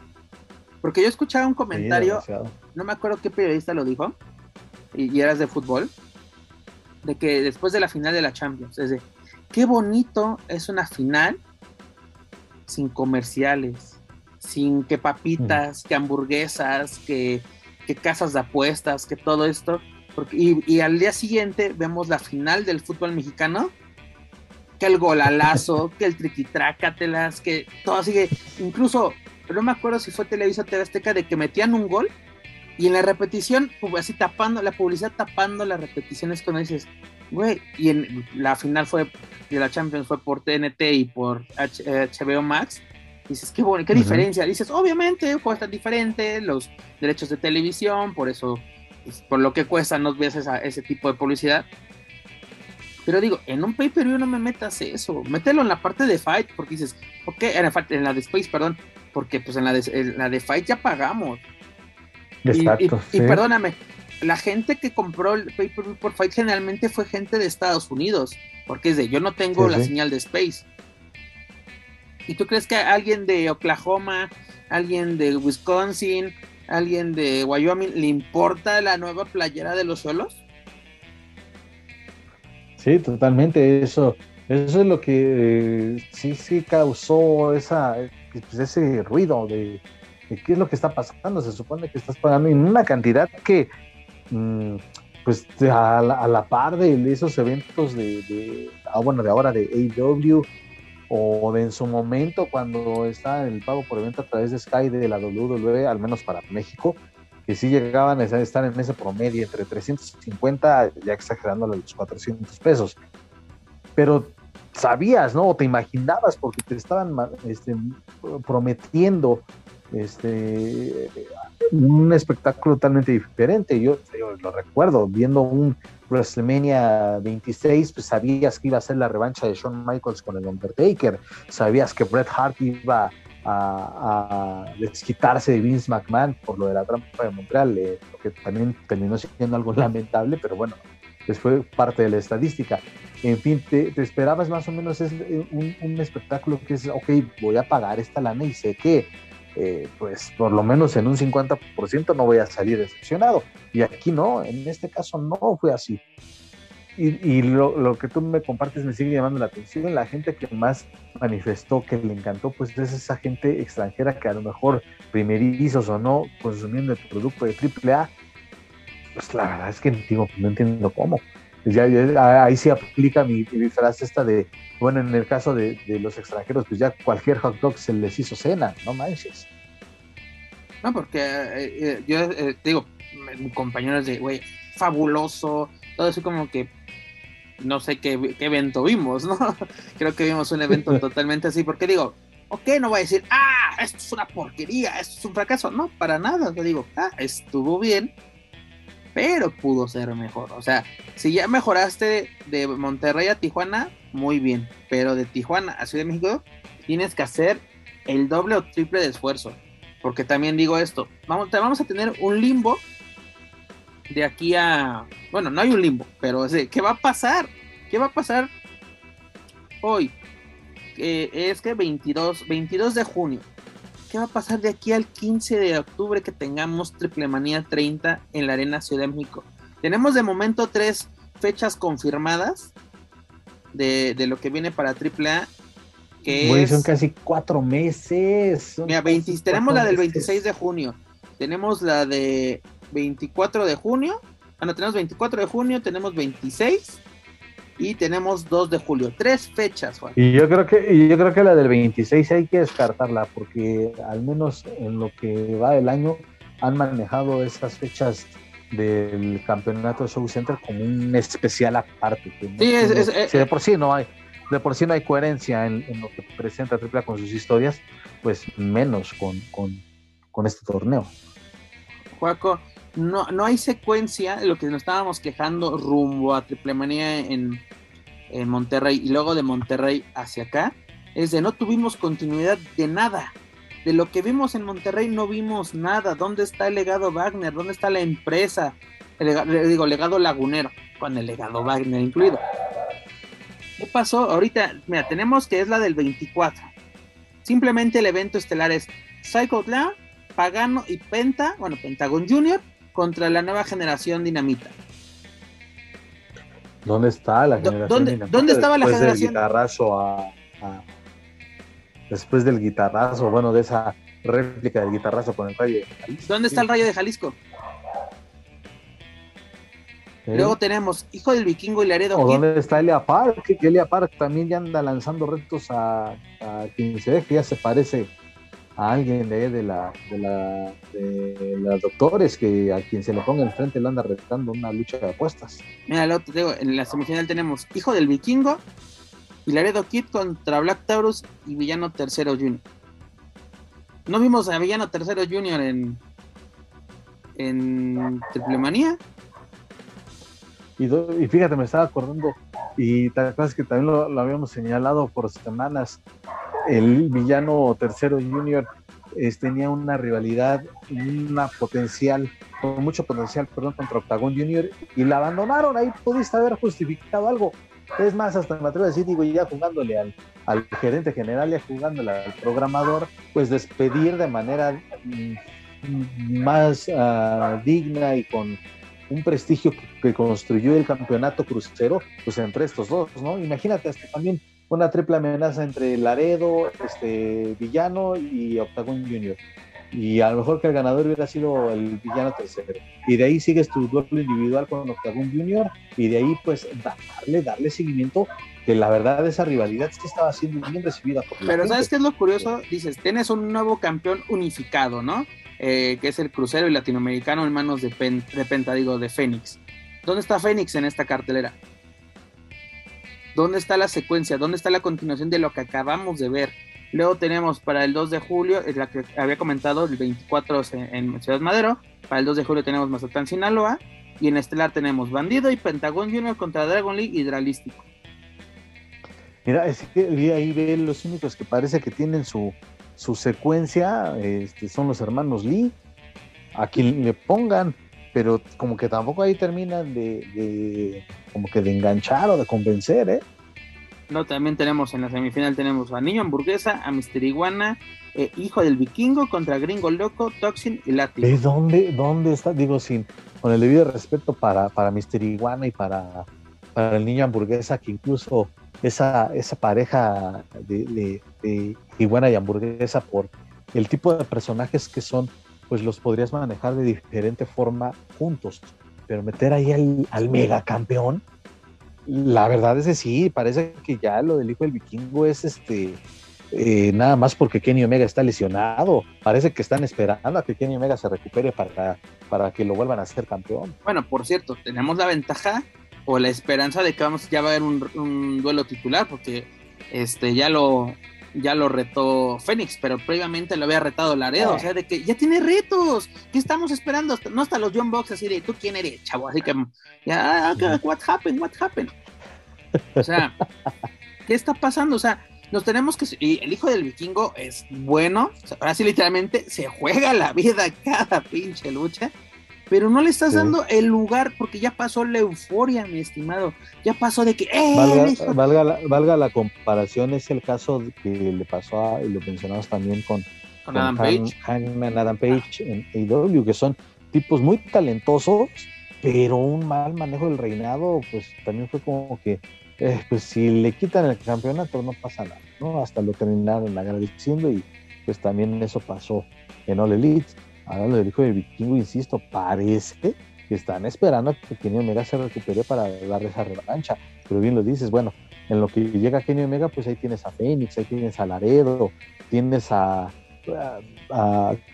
Porque yo escuchaba un comentario, no me acuerdo qué periodista lo dijo, y, eras de fútbol, de que después de la final de la Champions, es de, qué bonito es una final sin comerciales, sin que papitas, que hamburguesas, que, casas de apuestas, que todo esto. Porque, y, al día siguiente vemos la final del fútbol mexicano, que el golalazo, que el triquitrácatelas, que todo sigue, incluso, no me acuerdo si fue Televisa TV Azteca de que metían un gol y en la repetición, pues, así tapando, la publicidad tapando las repeticiones cuando dices, güey, y en la final fue de la Champions fue por TNT y por HBO Max. Dices, qué bueno, qué diferencia. Dices, obviamente, cuesta diferente, los derechos de televisión, por eso, pues, por lo que cuesta, no ves ese tipo de publicidad. Pero digo, en un pay-per-view no me metas eso, mételo en la parte de Fight, porque dices, ok, en la, en la de Space, perdón, porque pues en la de, en la de Fight ya pagamos, y, perdóname, la gente que compró el pay per por Fight generalmente fue gente de Estados Unidos, porque es de yo no tengo la señal de Space. ¿Y tú crees que alguien de Oklahoma, alguien de Wisconsin, alguien de Wyoming le importa la nueva playera de los solos? Sí, totalmente. Eso, eso es lo que eh, sí, sí causó esa, pues, ese ruido de, qué es lo que está pasando. Se supone que estás pagando en una cantidad que, mm, pues, a la, par de esos eventos de, ah, bueno, de ahora de AW o de en su momento cuando está el pago por evento a través de Sky de la WWE, al menos para México, que sí llegaban a estar en ese promedio entre 350, ya exagerando los 400 pesos. Pero sabías, ¿no? O te imaginabas porque te estaban este, prometiendo este, un espectáculo totalmente diferente. Yo, lo recuerdo, viendo un WrestleMania 26, pues sabías que iba a ser la revancha de Shawn Michaels con el Undertaker, sabías que Bret Hart iba a, desquitarse de Vince McMahon por lo de la trampa de Montreal, eh, que también terminó siendo algo lamentable, pero bueno, pues fue parte de la estadística. En fin, te, esperabas más o menos es eh, un, espectáculo que es, ok, voy a pagar esta lana y sé que, eh, pues por lo menos en un 50% no voy a salir decepcionado. Y aquí no, en este caso no fue así. Y, lo, lo, que tú me compartes me sigue llamando la atención. La gente que más manifestó que le encantó, pues es esa gente extranjera que a lo mejor primerizos o no consumiendo el producto de AAA. Pues la verdad es que digo, no entiendo cómo. Ya, ahí sí aplica mi, frase esta de, bueno, en el caso de, los extranjeros, pues ya cualquier hot dog se les hizo cena, no manches. No, porque eh, eh, yo eh, digo, compañeros de, güey, fabuloso, todo así como que no sé qué, evento vimos, ¿no? Creo que vimos un evento totalmente así, porque digo, ok, no voy a decir, ah, esto es una porquería, esto es un fracaso, no, para nada, yo digo, ah, estuvo bien, pero pudo ser mejor, o sea, si ya mejoraste de Monterrey a Tijuana, muy bien, pero de Tijuana a Ciudad de México, tienes que hacer el doble o triple de esfuerzo, porque también digo esto, vamos, vamos a tener un limbo de aquí a. Bueno, no hay un limbo, pero ¿qué va a pasar? ¿Qué va a pasar hoy? es que 22, 22 de junio. ¿Qué va a pasar de aquí al 15 de octubre que tengamos Triple Manía 30 en la Arena Ciudad de México? Tenemos de momento tres fechas confirmadas de, lo que viene para AAA. Que son casi cuatro meses. Mira, tenemos la del 26 de junio. Tenemos la de 24 de junio. Bueno, tenemos 24 de junio, tenemos 26 y tenemos 2 de julio. Tres fechas, Juan. Y yo creo que, yo creo que la del 26 hay que descartarla porque al menos en lo que va del año han manejado esas fechas del campeonato Show Center como un especial aparte. sí, es, de por sí no hay de por sí no hay coherencia en, lo que presenta Tripla con sus historias, pues menos con, con, con este torneo. Juaco, no, no hay secuencia lo que nos estábamos quejando rumbo a Triple Manía en, en Monterrey y luego de Monterrey hacia acá, es de no tuvimos continuidad de nada. De lo que vimos en Monterrey no vimos nada. ¿Dónde está el legado Wagner? ¿Dónde está la empresa? El digo, legado lagunero, con el legado Wagner incluido. ¿Qué pasó? Ahorita, mira, tenemos que es la del 24. Simplemente el evento estelar es Psycho Clown, Pagano y Penta, bueno, Pentagon Junior, contra la nueva generación dinamita. ¿Dónde está la generación ¿Dónde, dinamita? ¿Dónde estaba la generación? Del guitarrazo a, después del guitarrazo, bueno, de esa réplica del guitarrazo con el rayo de Jalisco. ¿Dónde está el rayo de Jalisco? Luego tenemos Hijo del Vikingo y Laredo. ¿O ¿Dónde está Elia Park? Que Elia Park también ya anda lanzando retos a, a quien se ve que ya se parece a alguien de, de, la, de, la, de los doctores que a quien se le ponga enfrente le anda retando una lucha de apuestas. Mira, lo, digo, en la semifinal tenemos Hijo del Vikingo, Laredo Kid contra Black Taurus y Villano Tercero Junior. No vimos a Villano Tercero Junior en, en Triple. Y, y, fíjate, me estaba acordando, y tal vez que también lo, habíamos señalado por semanas, el villano tercero junior tenía una rivalidad, una potencial, con mucho potencial, perdón, contra Octagon Junior y la abandonaron. Ahí pudiste haber justificado algo. Es más, hasta me atrevo a decir, digo, ya jugándole al, al gerente general, ya jugándole al programador, pues despedir de manera mm, más ah, digna y con un prestigio que, que, construyó el campeonato crucero, pues entre estos dos, ¿no? Imagínate hasta también una triple amenaza entre Laredo, este Villano y Octagon Junior. Y a lo mejor que el ganador hubiera sido el villano tercero. Y de ahí sigues tu duelo individual con Octagon Junior. Y de ahí, pues, darle, darle seguimiento. Que la verdad, esa rivalidad sí estaba siendo bien recibida por Pero, ¿sabes qué es lo curioso? Dices, tienes un nuevo campeón unificado, ¿no? Eh, que es el crucero y latinoamericano en manos de, de Penta, digo, de Fénix. ¿Dónde está Fénix en esta cartelera? ¿Dónde está la secuencia? ¿Dónde está la continuación de lo que acabamos de ver? Luego tenemos para el 2 de julio, es la que había comentado, el 24 en, Ciudad Madero. Para el 2 de julio tenemos Mazatlán, Sinaloa. Y en Estelar tenemos Bandido y Pentagón Junior contra Dragon League y Dralístico. Mira, es que ahí ve los únicos que parece que tienen su, su secuencia, este, son los hermanos Lee. A quien le pongan, pero como que tampoco ahí terminan de, como que de enganchar o de convencer, ¿eh? No, también tenemos en la semifinal tenemos a Niño Hamburguesa, a Mister Iguana, eh, Hijo del Vikingo contra Gringo Loco, Toxin y Lati. ¿De dónde, dónde está? Digo, sin, con el debido respeto para, para Mister Iguana y para, para el Niño Hamburguesa, que incluso esa, esa pareja de, de Iguana y Hamburguesa por el tipo de personajes que son pues los podrías manejar de diferente forma juntos. Pero meter ahí al, al megacampeón, la verdad es que sí, parece que ya lo del hijo del vikingo es este eh, nada más porque Kenny Omega está lesionado. Parece que están esperando a que Kenny Omega se recupere para, para que lo vuelvan a ser campeón. Bueno, por cierto, tenemos la ventaja o la esperanza de que vamos ya va a haber un, un duelo titular, porque este ya lo ya lo retó Fénix, pero previamente lo había retado Laredo, o sea, de que ya tiene retos, ¿qué estamos esperando? No hasta los John Box así de, ¿tú quién eres, chavo? Así que, ya, ah, what happened, what happened? O sea, ¿qué está pasando? O sea, nos tenemos que... Y el hijo del vikingo es bueno, ahora sí literalmente se juega la vida cada pinche lucha, pero no le estás dando el lugar porque ya pasó la euforia, mi estimado. Ya pasó de que. ¡eh! Valga, la, comparación, es el caso que le pasó a, y lo mencionamos también con, Adam Page. Adam Page en AEW, que son tipos muy talentosos, pero un mal manejo del reinado, pues también fue como que. Eh, pues si le quitan el campeonato no pasa nada, ¿no? Hasta lo terminaron agradeciendo y pues también eso pasó en All Elite Lo del hijo del vikingo, insisto, parece que están esperando a que Kenny Omega se recupere para darle esa revancha. Pero bien lo dices, bueno, en lo que llega Kenny Omega, pues ahí tienes a Fénix, ahí tienes a Laredo, tienes a,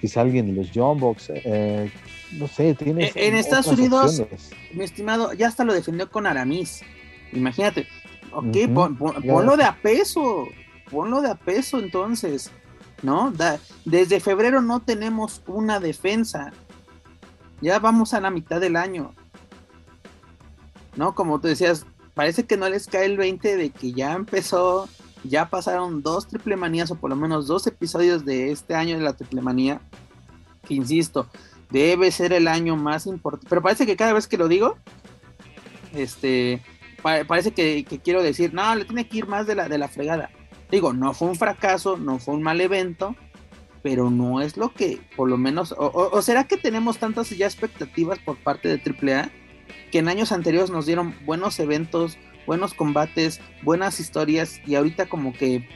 quizá alguien de los John Box, eh, no sé, tienes. En Estados Unidos, mi estimado, ya hasta lo defendió con Aramis. Imagínate, ok, ponlo de a peso, ponlo de a peso entonces. ¿No? desde febrero no tenemos una defensa. Ya vamos a la mitad del año. ¿No? Como tú decías, parece que no les cae el 20 de que ya empezó, ya pasaron dos triple manías o por lo menos dos episodios de este año de la triple manía. Que insisto, debe ser el año más importante. Pero parece que cada vez que lo digo, este, parece que, que, quiero decir, no, le tiene que ir más de la, de la fregada. Digo, no fue un fracaso, no fue un mal evento, pero no es lo que, por lo menos, o, será que tenemos tantas ya expectativas por parte de AAA que en años anteriores nos dieron buenos eventos, buenos combates, buenas historias y ahorita como que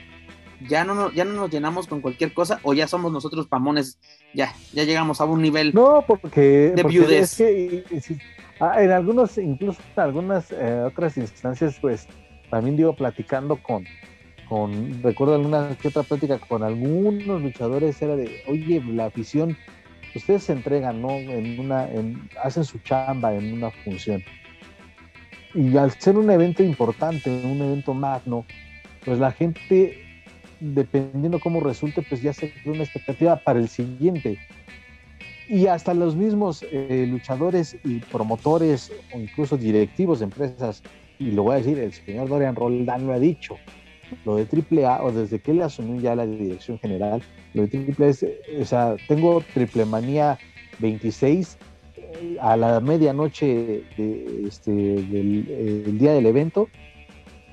ya no, ya no nos llenamos con cualquier cosa o ya somos nosotros pamones, ya, ya llegamos a un nivel no, porque, de viudez. Ah, en algunos, incluso en algunas eh, otras instancias, pues también digo, platicando con, con, recuerdo alguna que otra plática con algunos luchadores, era de, oye, la afición, ustedes se entregan, ¿no? En una, en, hacen su chamba en una función. Y al ser un evento importante, un evento magno, pues la gente, dependiendo cómo resulte, pues ya se crea una expectativa para el siguiente. Y hasta los mismos eh, luchadores y promotores o incluso directivos de empresas, y lo voy a decir, el señor Dorian Roldán lo ha dicho, lo de AAA, o desde que él asumió ya la dirección general, lo de AAA es, o sea, tengo Triple Manía 26 eh, a la medianoche de, este, del eh, día del evento,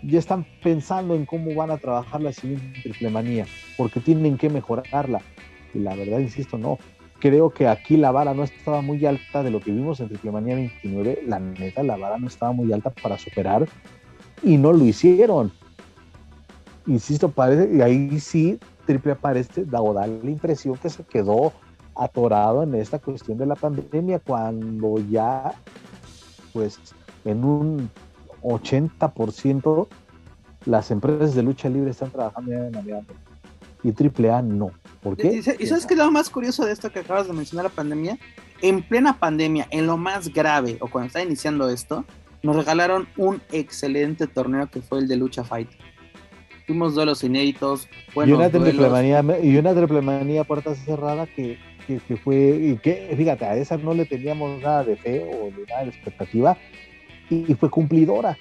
ya están pensando en cómo van a trabajar la siguiente Triple Manía, porque tienen que mejorarla. Y la verdad, insisto, no. Creo que aquí la vara no estaba muy alta de lo que vimos en Triple Manía 29. La neta, la vara no estaba muy alta para superar y no lo hicieron insisto, parece, y ahí sí Triple parece da, da la impresión que se quedó atorado en esta cuestión de la pandemia cuando ya, pues, en un 80% las empresas de lucha libre están trabajando de manera y AAA no. ¿Por qué? ¿Y sabes qué es lo más curioso de esto que acabas de mencionar, la pandemia? En plena pandemia, en lo más grave, o cuando está iniciando esto, nos regalaron un excelente torneo que fue el de Lucha Fight Tuvimos duelos inéditos. Y una, triple manía, y una triple manía puerta cerrada que, que, fue, y que fíjate, a esa no le teníamos nada de fe o de nada de expectativa, y, fue cumplidora.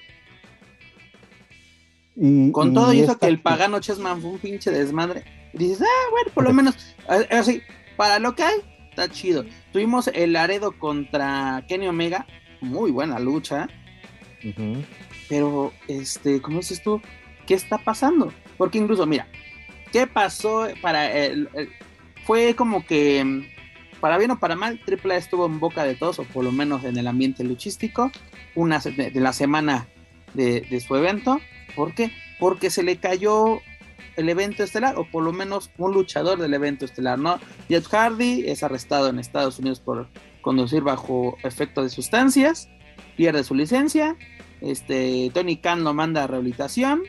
Y, Con todo y eso que el pagano Chessman fue un pinche desmadre. Y dices, ah, bueno, por lo menos, así, para lo que hay, está chido. Tuvimos el Laredo contra Kenny Omega, muy buena lucha. Pero, este, ¿cómo dices tú? ¿Qué está pasando? Porque incluso, mira, ¿qué pasó para el, fue como que para bien o para mal, AAA estuvo en boca de todos, o por lo menos en el ambiente luchístico, una de, la semana de, su evento. ¿Por qué? Porque se le cayó el evento estelar, o por lo menos un luchador del evento estelar, ¿no? Jeff Hardy es arrestado en Estados Unidos por conducir bajo efecto de sustancias, pierde su licencia, este, Tony Khan lo manda a rehabilitación,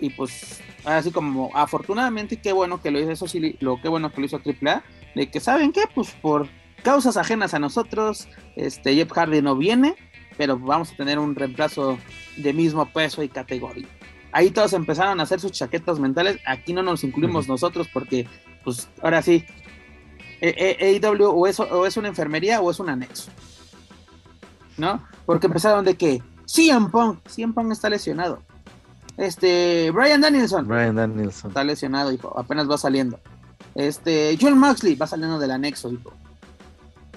y pues así como afortunadamente qué bueno que lo hizo eso sí lo qué bueno que lo hizo AAA de que saben qué pues por causas ajenas a nosotros este Jeff Hardy no viene pero vamos a tener un reemplazo de mismo peso y categoría. Ahí todos empezaron a hacer sus chaquetas mentales aquí no nos incluimos nosotros porque pues ahora sí AEW o es, o es una enfermería o es un anexo ¿no? porque empezaron de que CM Punk CM Punk está lesionado este, Brian Danielson. Brian Danielson. Está lesionado, hijo. Apenas va saliendo. Este, John Moxley va saliendo del anexo, hijo.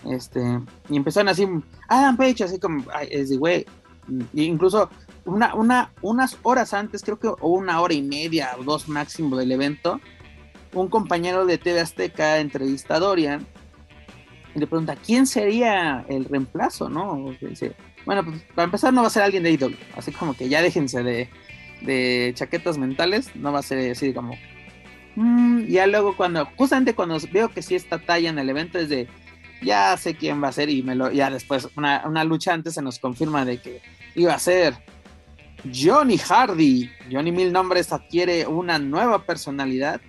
Este, y empezaron así, Adam Page, así como, ay, es de güey. Incluso una, una, unas horas antes, creo que, o una hora y media o dos máximo del evento, un compañero de TV Azteca entrevista a Dorian y le pregunta, ¿quién sería el reemplazo? ¿No? Dice, bueno, pues para empezar no va a ser alguien de IW, así como que ya déjense de, de chaquetas mentales, no va a ser así como... Mm", ya luego cuando, justamente cuando veo que sí está talla en el evento es de, ya sé quién va a ser y me lo, ya después, una, una lucha antes se nos confirma de que iba a ser Johnny Hardy. Johnny Mil Nombres adquiere una nueva personalidad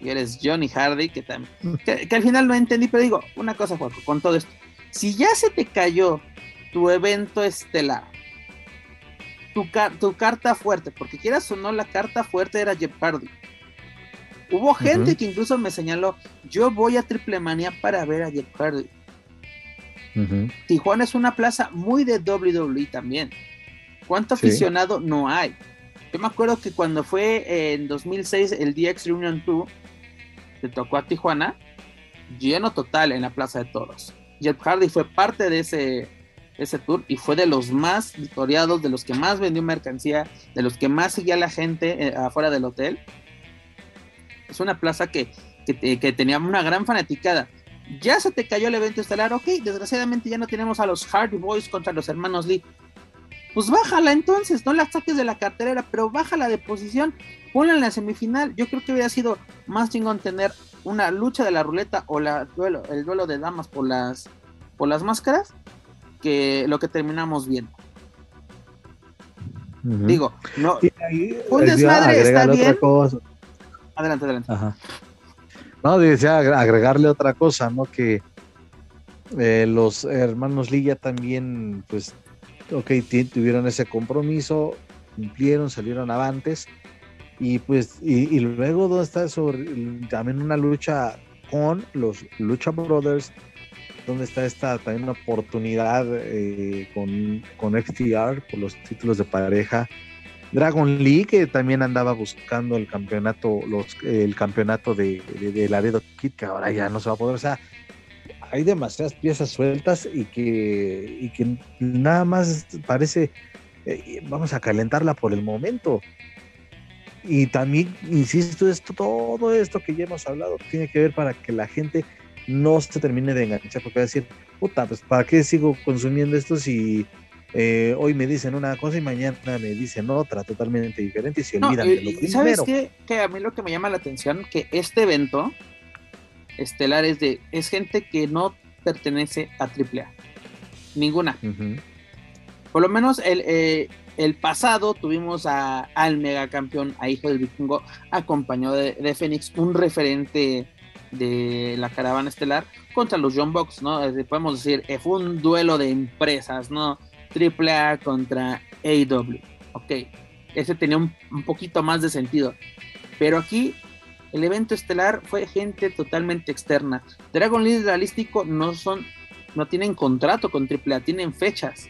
y eres Johnny Hardy, que, que, que, al final no entendí, pero digo, una cosa, Juaco, con todo esto. Si ya se te cayó tu evento estelar, tu, carta fuerte, porque quieras o no, la carta fuerte era Jeff Hardy. Hubo gente que incluso me señaló, yo voy a Triple Manía para ver a Jeff Hardy. Tijuana es una plaza muy de WWE también. ¿Cuánto aficionado no hay? Yo me acuerdo que cuando fue en 2006 el DX Reunion 2, se tocó a Tijuana, lleno total en la Plaza de Toros. Jeff Hardy fue parte de ese, ese tour y fue de los más victoriados, de los que más vendió mercancía, de los que más seguía la gente eh, afuera del hotel. Es una plaza que, que, tenía una gran fanaticada. Ya se te cayó el evento estelar, ok, desgraciadamente ya no tenemos a los Hardy Boys contra los hermanos Lee. Pues bájala entonces, no la saques de la carterera, pero bájala de posición, ponla en la semifinal. Yo creo que hubiera sido más chingón tener una lucha de la ruleta o la duelo, el duelo de damas por las, por las máscaras que lo que terminamos viendo. Digo, no, un desmadre está bien. Adelante, adelante. No, decía agregarle otra cosa, ¿no? Que eh, los hermanos Lilla también, pues, ok, tuvieron ese compromiso, cumplieron, salieron avantes, y pues, y, y luego, ¿dónde está eso? También una lucha con los Lucha Brothers, donde está esta también una oportunidad eh, con, con por los títulos de pareja. Dragon Lee, que también andaba buscando el campeonato, los, el campeonato de, de, Laredo Kid, que ahora ya no se va a poder. O sea, hay demasiadas piezas sueltas y que, y que nada más parece, eh, vamos a calentarla por el momento. Y también, insisto, esto, todo esto que ya hemos hablado tiene que ver para que la gente no se termine de enganchar, porque va a decir, puta, pues ¿para qué sigo consumiendo esto si eh, hoy me dicen una cosa y mañana me dicen otra totalmente diferente y se olvidan de lo primero? ¿Sabes qué? Que a mí lo que me llama la atención, que este evento estelar es de, es gente que no pertenece a AAA, ninguna. Por lo menos el, eh, el pasado tuvimos a, al megacampeón, a Hijo del Vikingo, acompañado de, de Fénix, un referente de la caravana estelar contra los John Box, ¿no? podemos decir, eh, fue un duelo de empresas, ¿no? AAA contra AW. Ok, ese tenía un, poquito más de sentido. Pero aquí el evento estelar fue gente totalmente externa. Dragon League Realístico no son, no tienen contrato con AAA, tienen fechas.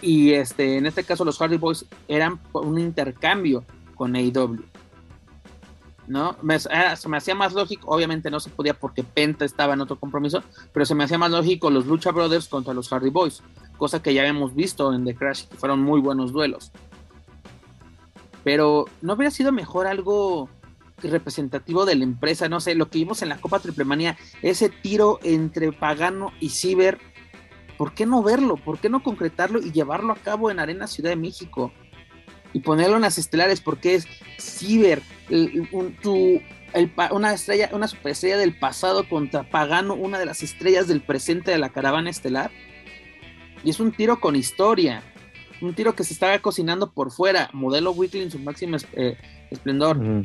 Y este, en este caso los Hardy Boys eran un intercambio con AW ¿no? Ah, se me hacía más lógico, obviamente no se podía porque Penta estaba en otro compromiso, pero se me hacía más lógico los Lucha Brothers contra los Hardy Boys, cosa que ya habíamos visto en The Crash, que fueron muy buenos duelos. Pero no hubiera sido mejor algo representativo de la empresa, no sé, lo que vimos en la Copa Triplemanía, ese tiro entre Pagano y Ciber, ¿por qué no verlo? ¿Por qué no concretarlo y llevarlo a cabo en Arena Ciudad de México? Y ponerlo en las estelares, porque es Ciber, una estrella, una superestrella del pasado contra Pagano, una de las estrellas del presente de la caravana estelar. Y es un tiro con historia, un tiro que se estaba cocinando por fuera, modelo Weekly en su máximo eh, esplendor.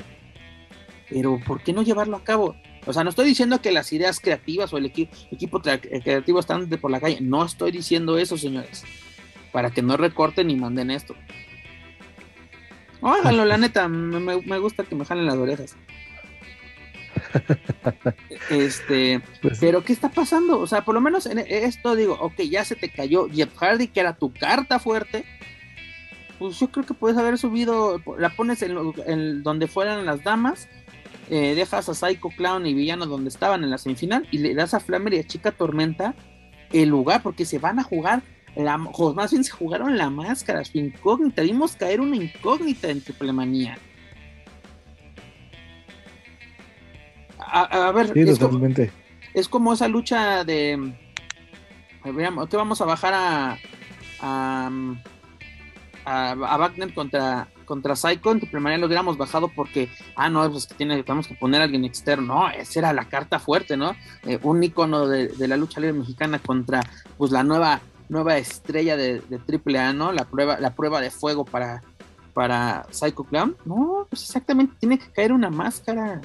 Pero ¿por qué no llevarlo a cabo? O sea, no estoy diciendo que las ideas creativas o el equipo eh, creativo están por la calle. No estoy diciendo eso, señores. Para que no recorten y manden esto. Háganlo, la neta, me, gusta que me jalen las orejas. este, pues pero ¿qué está pasando? O sea, por lo menos en esto digo, ok, ya se te cayó Jeff Hardy, que era tu carta fuerte. Pues yo creo que puedes haber subido, la pones en, donde fueran las damas, eh, dejas a Psycho Clown y Villano donde estaban en la semifinal y le das a Flamer y a Chica Tormenta el lugar, porque se van a jugar la, más bien se jugaron la máscara, su incógnita. Vimos caer una incógnita en Triple Manía. A, ver, es, Como, esa lucha de. Que vamos a bajar a. a, a, Wagner contra, contra Psycho. En Triple Manía lo hubiéramos bajado porque. Ah, no, pues que tiene, tenemos que poner a alguien externo. No, esa era la carta fuerte, ¿no? Eh, un icono de, de, la lucha libre mexicana contra pues la nueva nueva estrella de, de AAA, ¿no? La prueba, la prueba de fuego para, para Psycho Clown. No, pues exactamente, tiene que caer una máscara.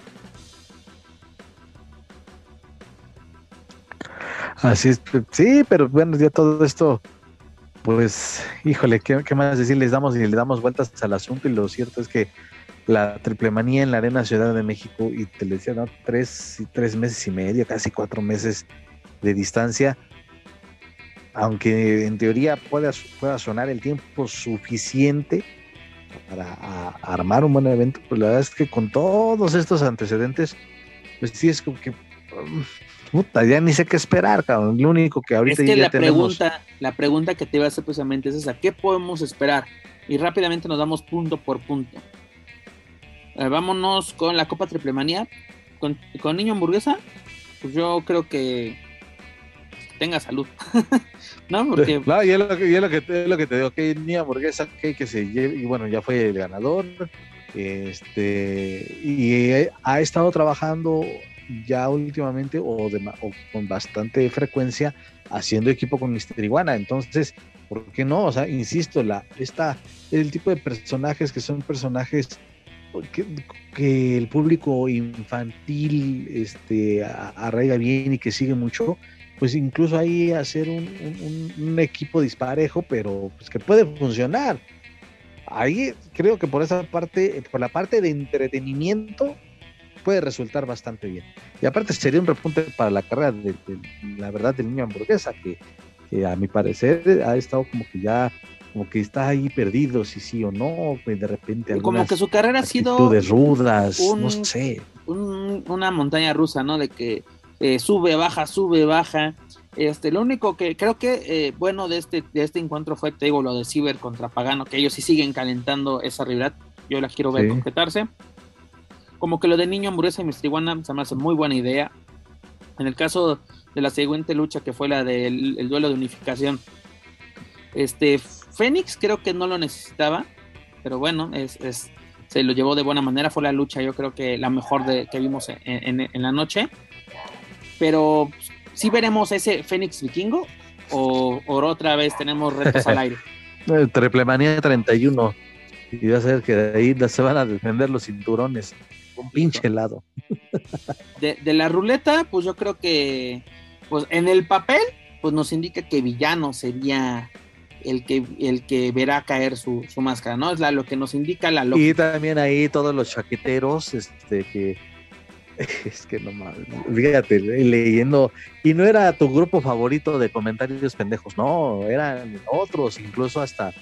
Así es, sí, pero bueno, ya todo esto, pues, híjole, ¿qué, más decir? Les damos y le damos vueltas al asunto y lo cierto es que la triple manía en la Arena Ciudad de México y te le decía, ¿no? Tres, tres meses y medio, casi cuatro meses de distancia, aunque en teoría pueda, pueda sonar el tiempo suficiente para armar un buen evento, pues la verdad es que con todos estos antecedentes, pues sí es como que um, puta, ya ni sé qué esperar, cabrón. Lo único que ahorita es que la pregunta, la pregunta que te iba a hacer precisamente es esa, ¿qué podemos esperar? Y rápidamente nos damos punto por punto. Eh, vámonos con la Copa Triplemanía. Con, con Niño Hamburguesa, pues yo creo que tenga salud. ¿No? Porque... Y es lo que, te, lo que te digo, que ni hamburguesa que, que se lleve, y bueno, ya fue el ganador, este, y ha estado trabajando ya últimamente o, de, o con bastante frecuencia haciendo equipo con Mister Iguana, entonces, ¿por qué no? O sea, insisto, la, esta, el tipo de personajes que son personajes que, que el público infantil este, arraiga bien y que sigue mucho, pues incluso ahí hacer un, equipo disparejo, pero pues que puede funcionar. Ahí creo que por esa parte, por la parte de entretenimiento, puede resultar bastante bien. Y aparte sería un repunte para la carrera de, la verdad del niño hamburguesa, que, a mi parecer ha estado como que ya como que está ahí perdido si sí o no, pues de repente como que su carrera ha sido rudas, no sé, una montaña rusa, ¿no? De que eh, sube, baja, sube, baja. Este, lo único que creo que eh, bueno de este, de este encuentro fue, te digo, lo de Ciber contra Pagano, que ellos sí siguen calentando esa rivalidad. Yo la quiero ver concretarse. Como que lo de Niño Hamburguesa y Mistriguana se me hace muy buena idea. En el caso de la siguiente lucha, que fue la del duelo de unificación, este Fénix creo que no lo necesitaba, pero bueno, es, se lo llevó de buena manera. Fue la lucha, yo creo que la mejor de, que vimos en la noche pero ¿sí veremos ese Fénix vikingo o, otra vez tenemos retos al aire? Triplemanía 31 y va a ser que de ahí se van a defender los cinturones. Un pinche helado. De, de, la ruleta, pues yo creo que, pues en el papel, pues nos indica que villano sería el que, el que verá caer su, su máscara, ¿no? Es la, lo que nos indica la lógica. Y también ahí todos los chaqueteros, este, que Es que no mames, fíjate, leyendo, y no era tu grupo favorito de comentarios pendejos, no, eran otros, incluso hasta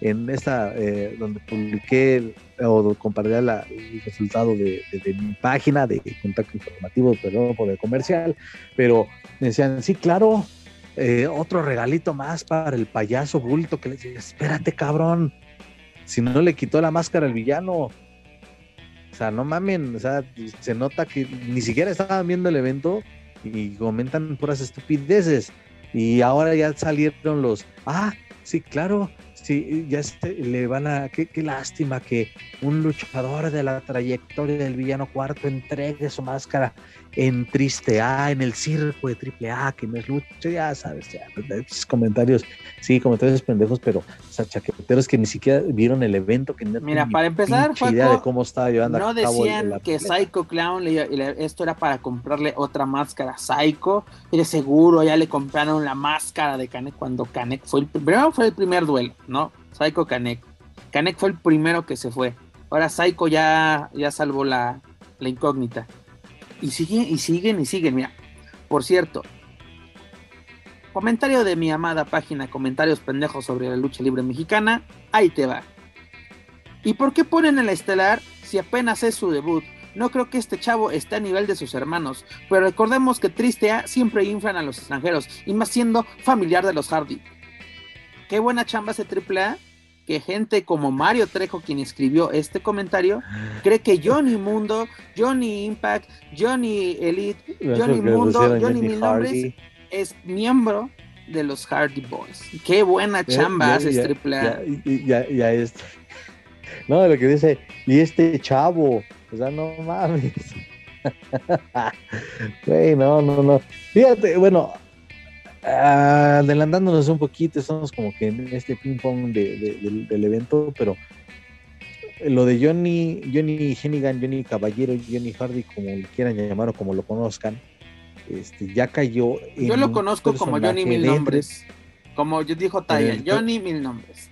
en esta, eh, donde publiqué o compartí el resultado de, mi página de contacto informativo, perdón, por el comercial, pero me decían, sí, claro, eh, otro regalito más para el payaso bulto que le decía, espérate cabrón, si no le quitó la máscara al villano, o sea, no mamen, o sea, se nota que ni siquiera estaban viendo el evento y comentan puras estupideces. Y ahora ya salieron los, ah, sí, claro, sí, ya le van a, qué, qué, lástima que un luchador de la trayectoria del villano cuarto entregue su máscara en Triste A, en el circo de Triple A, que no es lucha, ya sabes, ya, esos comentarios, sí, comentarios pendejos, pero o sea, chaqueteros que ni siquiera vieron el evento, que no Mira, para empezar, idea de cómo estaba llevando no decían que Psycho Clown, esto era para comprarle otra máscara Psycho, y de seguro ya le compraron la máscara de Kanek cuando Kanek fue el primero, fue el primer duelo, ¿no? Psycho Kanek. Kanek fue el primero que se fue. Ahora Psycho ya, ya salvó la, la incógnita. Y siguen, y siguen, y siguen. Mira, por cierto, comentario de mi amada página Comentarios Pendejos sobre la lucha libre mexicana. Ahí te va. ¿Y por qué ponen en la estelar si apenas es su debut? No creo que este chavo esté a nivel de sus hermanos, pero recordemos que Triste A siempre inflan a los extranjeros, y más siendo familiar de los Hardy. Qué buena chamba ese Triple A que gente como Mario Trejo, quien escribió este comentario, cree que Johnny Mundo, Johnny Impact, Johnny Elite, Johnny Mundo, Johnny, Mil Nombres, es miembro de los Hardy Boys. Qué buena chamba haces Triple A. Ya, ya, este. No, lo que dice, y este chavo, o sea, no mames. Güey, no, no, no. Fíjate, bueno, adelantándonos un poquito, estamos como que en este ping pong del evento, pero lo de Johnny, Johnny Hennigan, Johnny Caballero, Johnny Hardy, como quieran llamar o como lo conozcan, este, ya cayó. Yo lo conozco como Johnny Mil Nombres, como dijo Taya, Johnny Mil Nombres.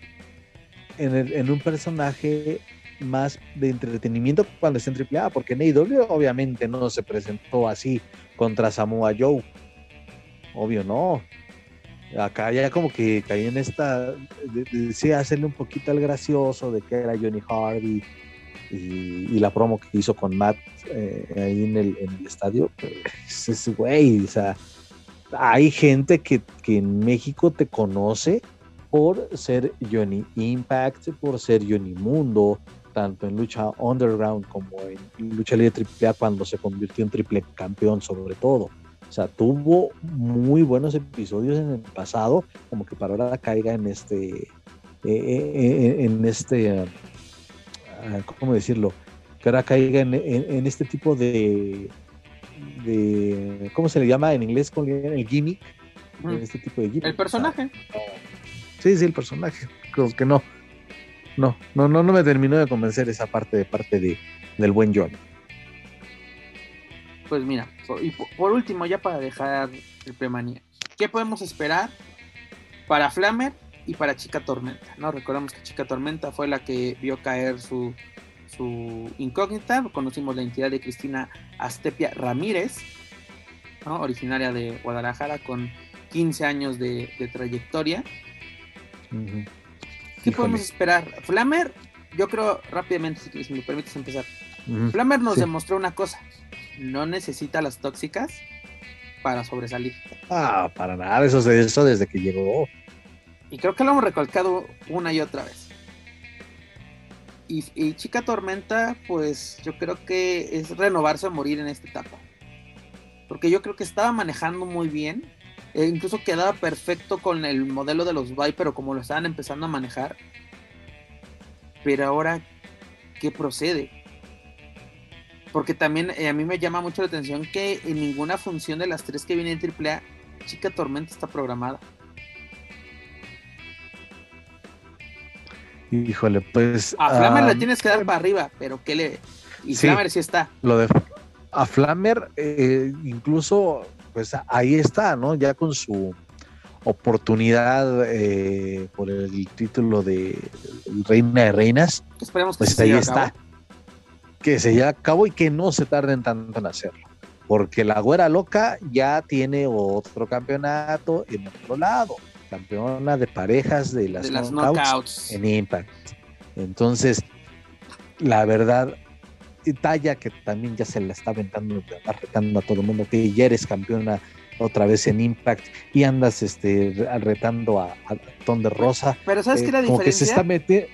En, un personaje más de entretenimiento cuando está en AAA, porque en AEW obviamente no se presentó así contra Samoa Joe obvio no. Acá ya como que caí en esta, sí, hacerle un poquito al gracioso de que era Johnny Hardy y, la promo que hizo con Matt eh, ahí en el, estadio. Pues, es, güey, o sea, hay gente que, que en México te conoce por ser Johnny Impact, por ser Johnny Mundo, tanto en lucha underground como en lucha libre triple A cuando se convirtió en triple campeón sobre todo. O sea, tuvo muy buenos episodios en el pasado, como que para ahora caiga en este, eh, eh, eh, en este, ah, ¿cómo decirlo? Que ahora caiga en, este tipo de, de, ¿cómo se le llama en inglés? El gimmick. este tipo de gimmick. El personaje. sí, sí, el personaje. Creo que no. No, no, no, no me terminó de convencer esa parte de parte de, del buen John pues mira, y por, último, ya para dejar el premanía, ¿qué podemos esperar para Flamer y para Chica Tormenta? ¿no? Recordemos que Chica Tormenta fue la que vio caer su, su incógnita. Conocimos la identidad de Cristina Astepia Ramírez, ¿no? originaria de Guadalajara, con 15 años de, trayectoria. ¿Qué podemos esperar? Flamer, yo creo rápidamente, si, me permites empezar. Flamer nos demostró una cosa no necesita las tóxicas para sobresalir. Ah, para nada, eso, eso desde que llegó. Y creo que lo hemos recalcado una y otra vez. Y, Chica Tormenta, pues yo creo que es renovarse o morir en esta etapa. Porque yo creo que estaba manejando muy bien. E incluso quedaba perfecto con el modelo de los pero como lo estaban empezando a manejar. Pero ahora, ¿qué procede? Porque también eh, a mí me llama mucho la atención que en ninguna función de las tres que viene en AAA, Chica Tormenta está programada. Híjole, pues. A Flamer le tienes que dar para arriba, pero ¿qué le.? Y Flamer sí está. Lo de. A Flamer, eh, incluso, pues ahí está, ¿no? Ya con su oportunidad eh, por el título de Reina de Reinas. Esperemos que pues ahí está que se lleve a cabo y que no se tarden tanto en hacerlo. Porque la güera loca ya tiene otro campeonato en otro lado. campeona de parejas de las, knockouts, en Impact. Entonces, la verdad, Talla, que también ya se la está aventando, retando a todo el mundo, que ya eres campeona otra vez en Impact y andas este retando a, a Ton Rosa. Pero ¿sabes qué es la diferencia? Eh, que se está metiendo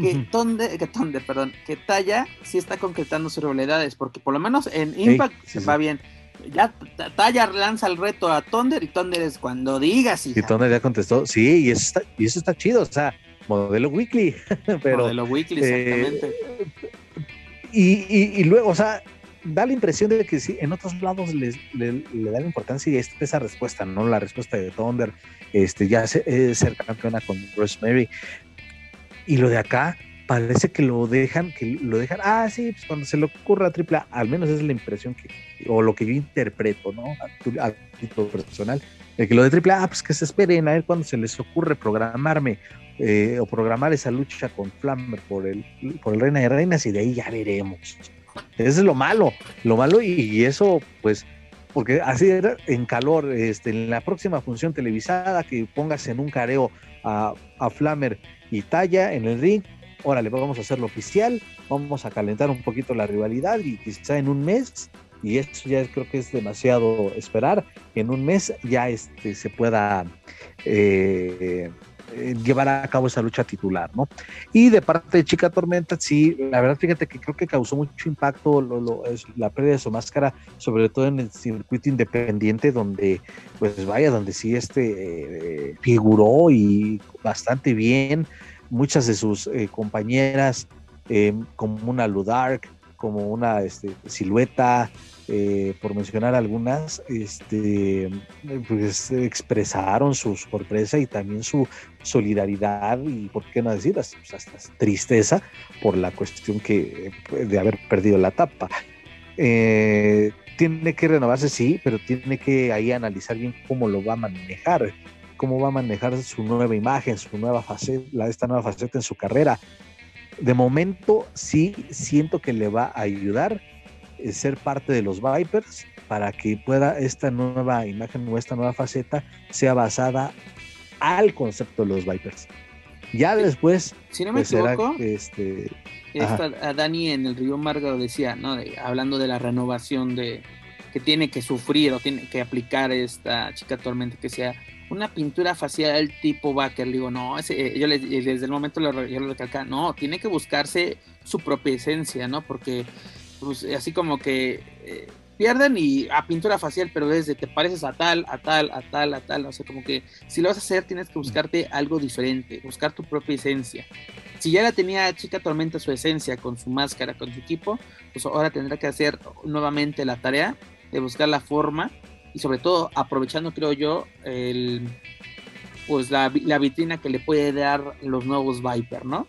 que Tonde, que Tonde, perdón, que Talla sí está concretando sus rivalidades, porque por lo menos en Impact se va bien. Ya Talla lanza el reto a Thunder y Thunder es cuando digas. Y Thunder ya contestó, sí, y eso está, y eso está chido, o sea, modelo weekly. pero, modelo weekly, exactamente. y, y, luego, o sea, da la impresión de que sí, en otros lados les, le, da la importancia y esa respuesta, ¿no? La respuesta de Thunder, este, ya ser, ser campeona con Rosemary, y lo de acá parece que lo dejan, que lo dejan, ah, sí, pues cuando se le ocurra a AAA, al menos es la impresión que, o lo que yo interpreto, ¿no? A, título personal, de que lo de AAA, ah, pues que se esperen a ver cuando se les ocurre programarme eh, o programar esa lucha con Flammer por el, por el Reina de Reinas y de ahí ya veremos. Eso es lo malo, lo malo y, eso, pues, porque así era en calor, este, en la próxima función televisada que pongas en un careo a, a Flammer y talla en el ring. Órale, vamos a hacerlo oficial, vamos a calentar un poquito la rivalidad y quizá en un mes, y esto ya creo que es demasiado esperar, en un mes ya este, se pueda eh, llevar a cabo esa lucha titular, ¿no? Y de parte de Chica Tormenta, sí, la verdad, fíjate que creo que causó mucho impacto la pérdida de su máscara, sobre todo en el circuito independiente, donde, pues vaya, donde sí este eh, figuró y bastante bien. Muchas de sus eh, compañeras, eh, como una Ludark, como una este, silueta, eh, por mencionar algunas, este, pues expresaron su sorpresa y también su solidaridad y, por qué no decir, pues, hasta, tristeza por la cuestión que, de haber perdido la tapa. tiene que renovarse, sí, pero tiene que ahí analizar bien cómo lo va a manejar cómo va a manejar su nueva imagen, su nueva faceta, esta nueva faceta en su carrera. De momento sí siento que le va a ayudar eh, ser parte de los Vipers para que pueda esta nueva imagen o esta nueva faceta sea basada al concepto de los Vipers. Ya después, si no me pues, equivoco, este, a Dani en el Río Margo decía, ¿no? hablando de la renovación de que tiene que sufrir o tiene que aplicar esta chica actualmente que sea una pintura facial tipo Baker. Digo, no, ese, yo desde el momento lo, yo lo recalcaba, no, tiene que buscarse su propia esencia, ¿no? Porque pues, así como que eh, pierden y a pintura facial, pero desde te pareces a tal, a tal, a tal, a tal, o sea, como que si lo vas a hacer tienes que buscarte algo diferente, buscar tu propia esencia. Si ya la tenía Chica Tormenta su esencia con su máscara, con su equipo, pues ahora tendrá que hacer nuevamente la tarea de buscar la forma y sobre todo aprovechando, creo yo, el, pues la, vitrina que le puede dar los nuevos Viper, ¿no?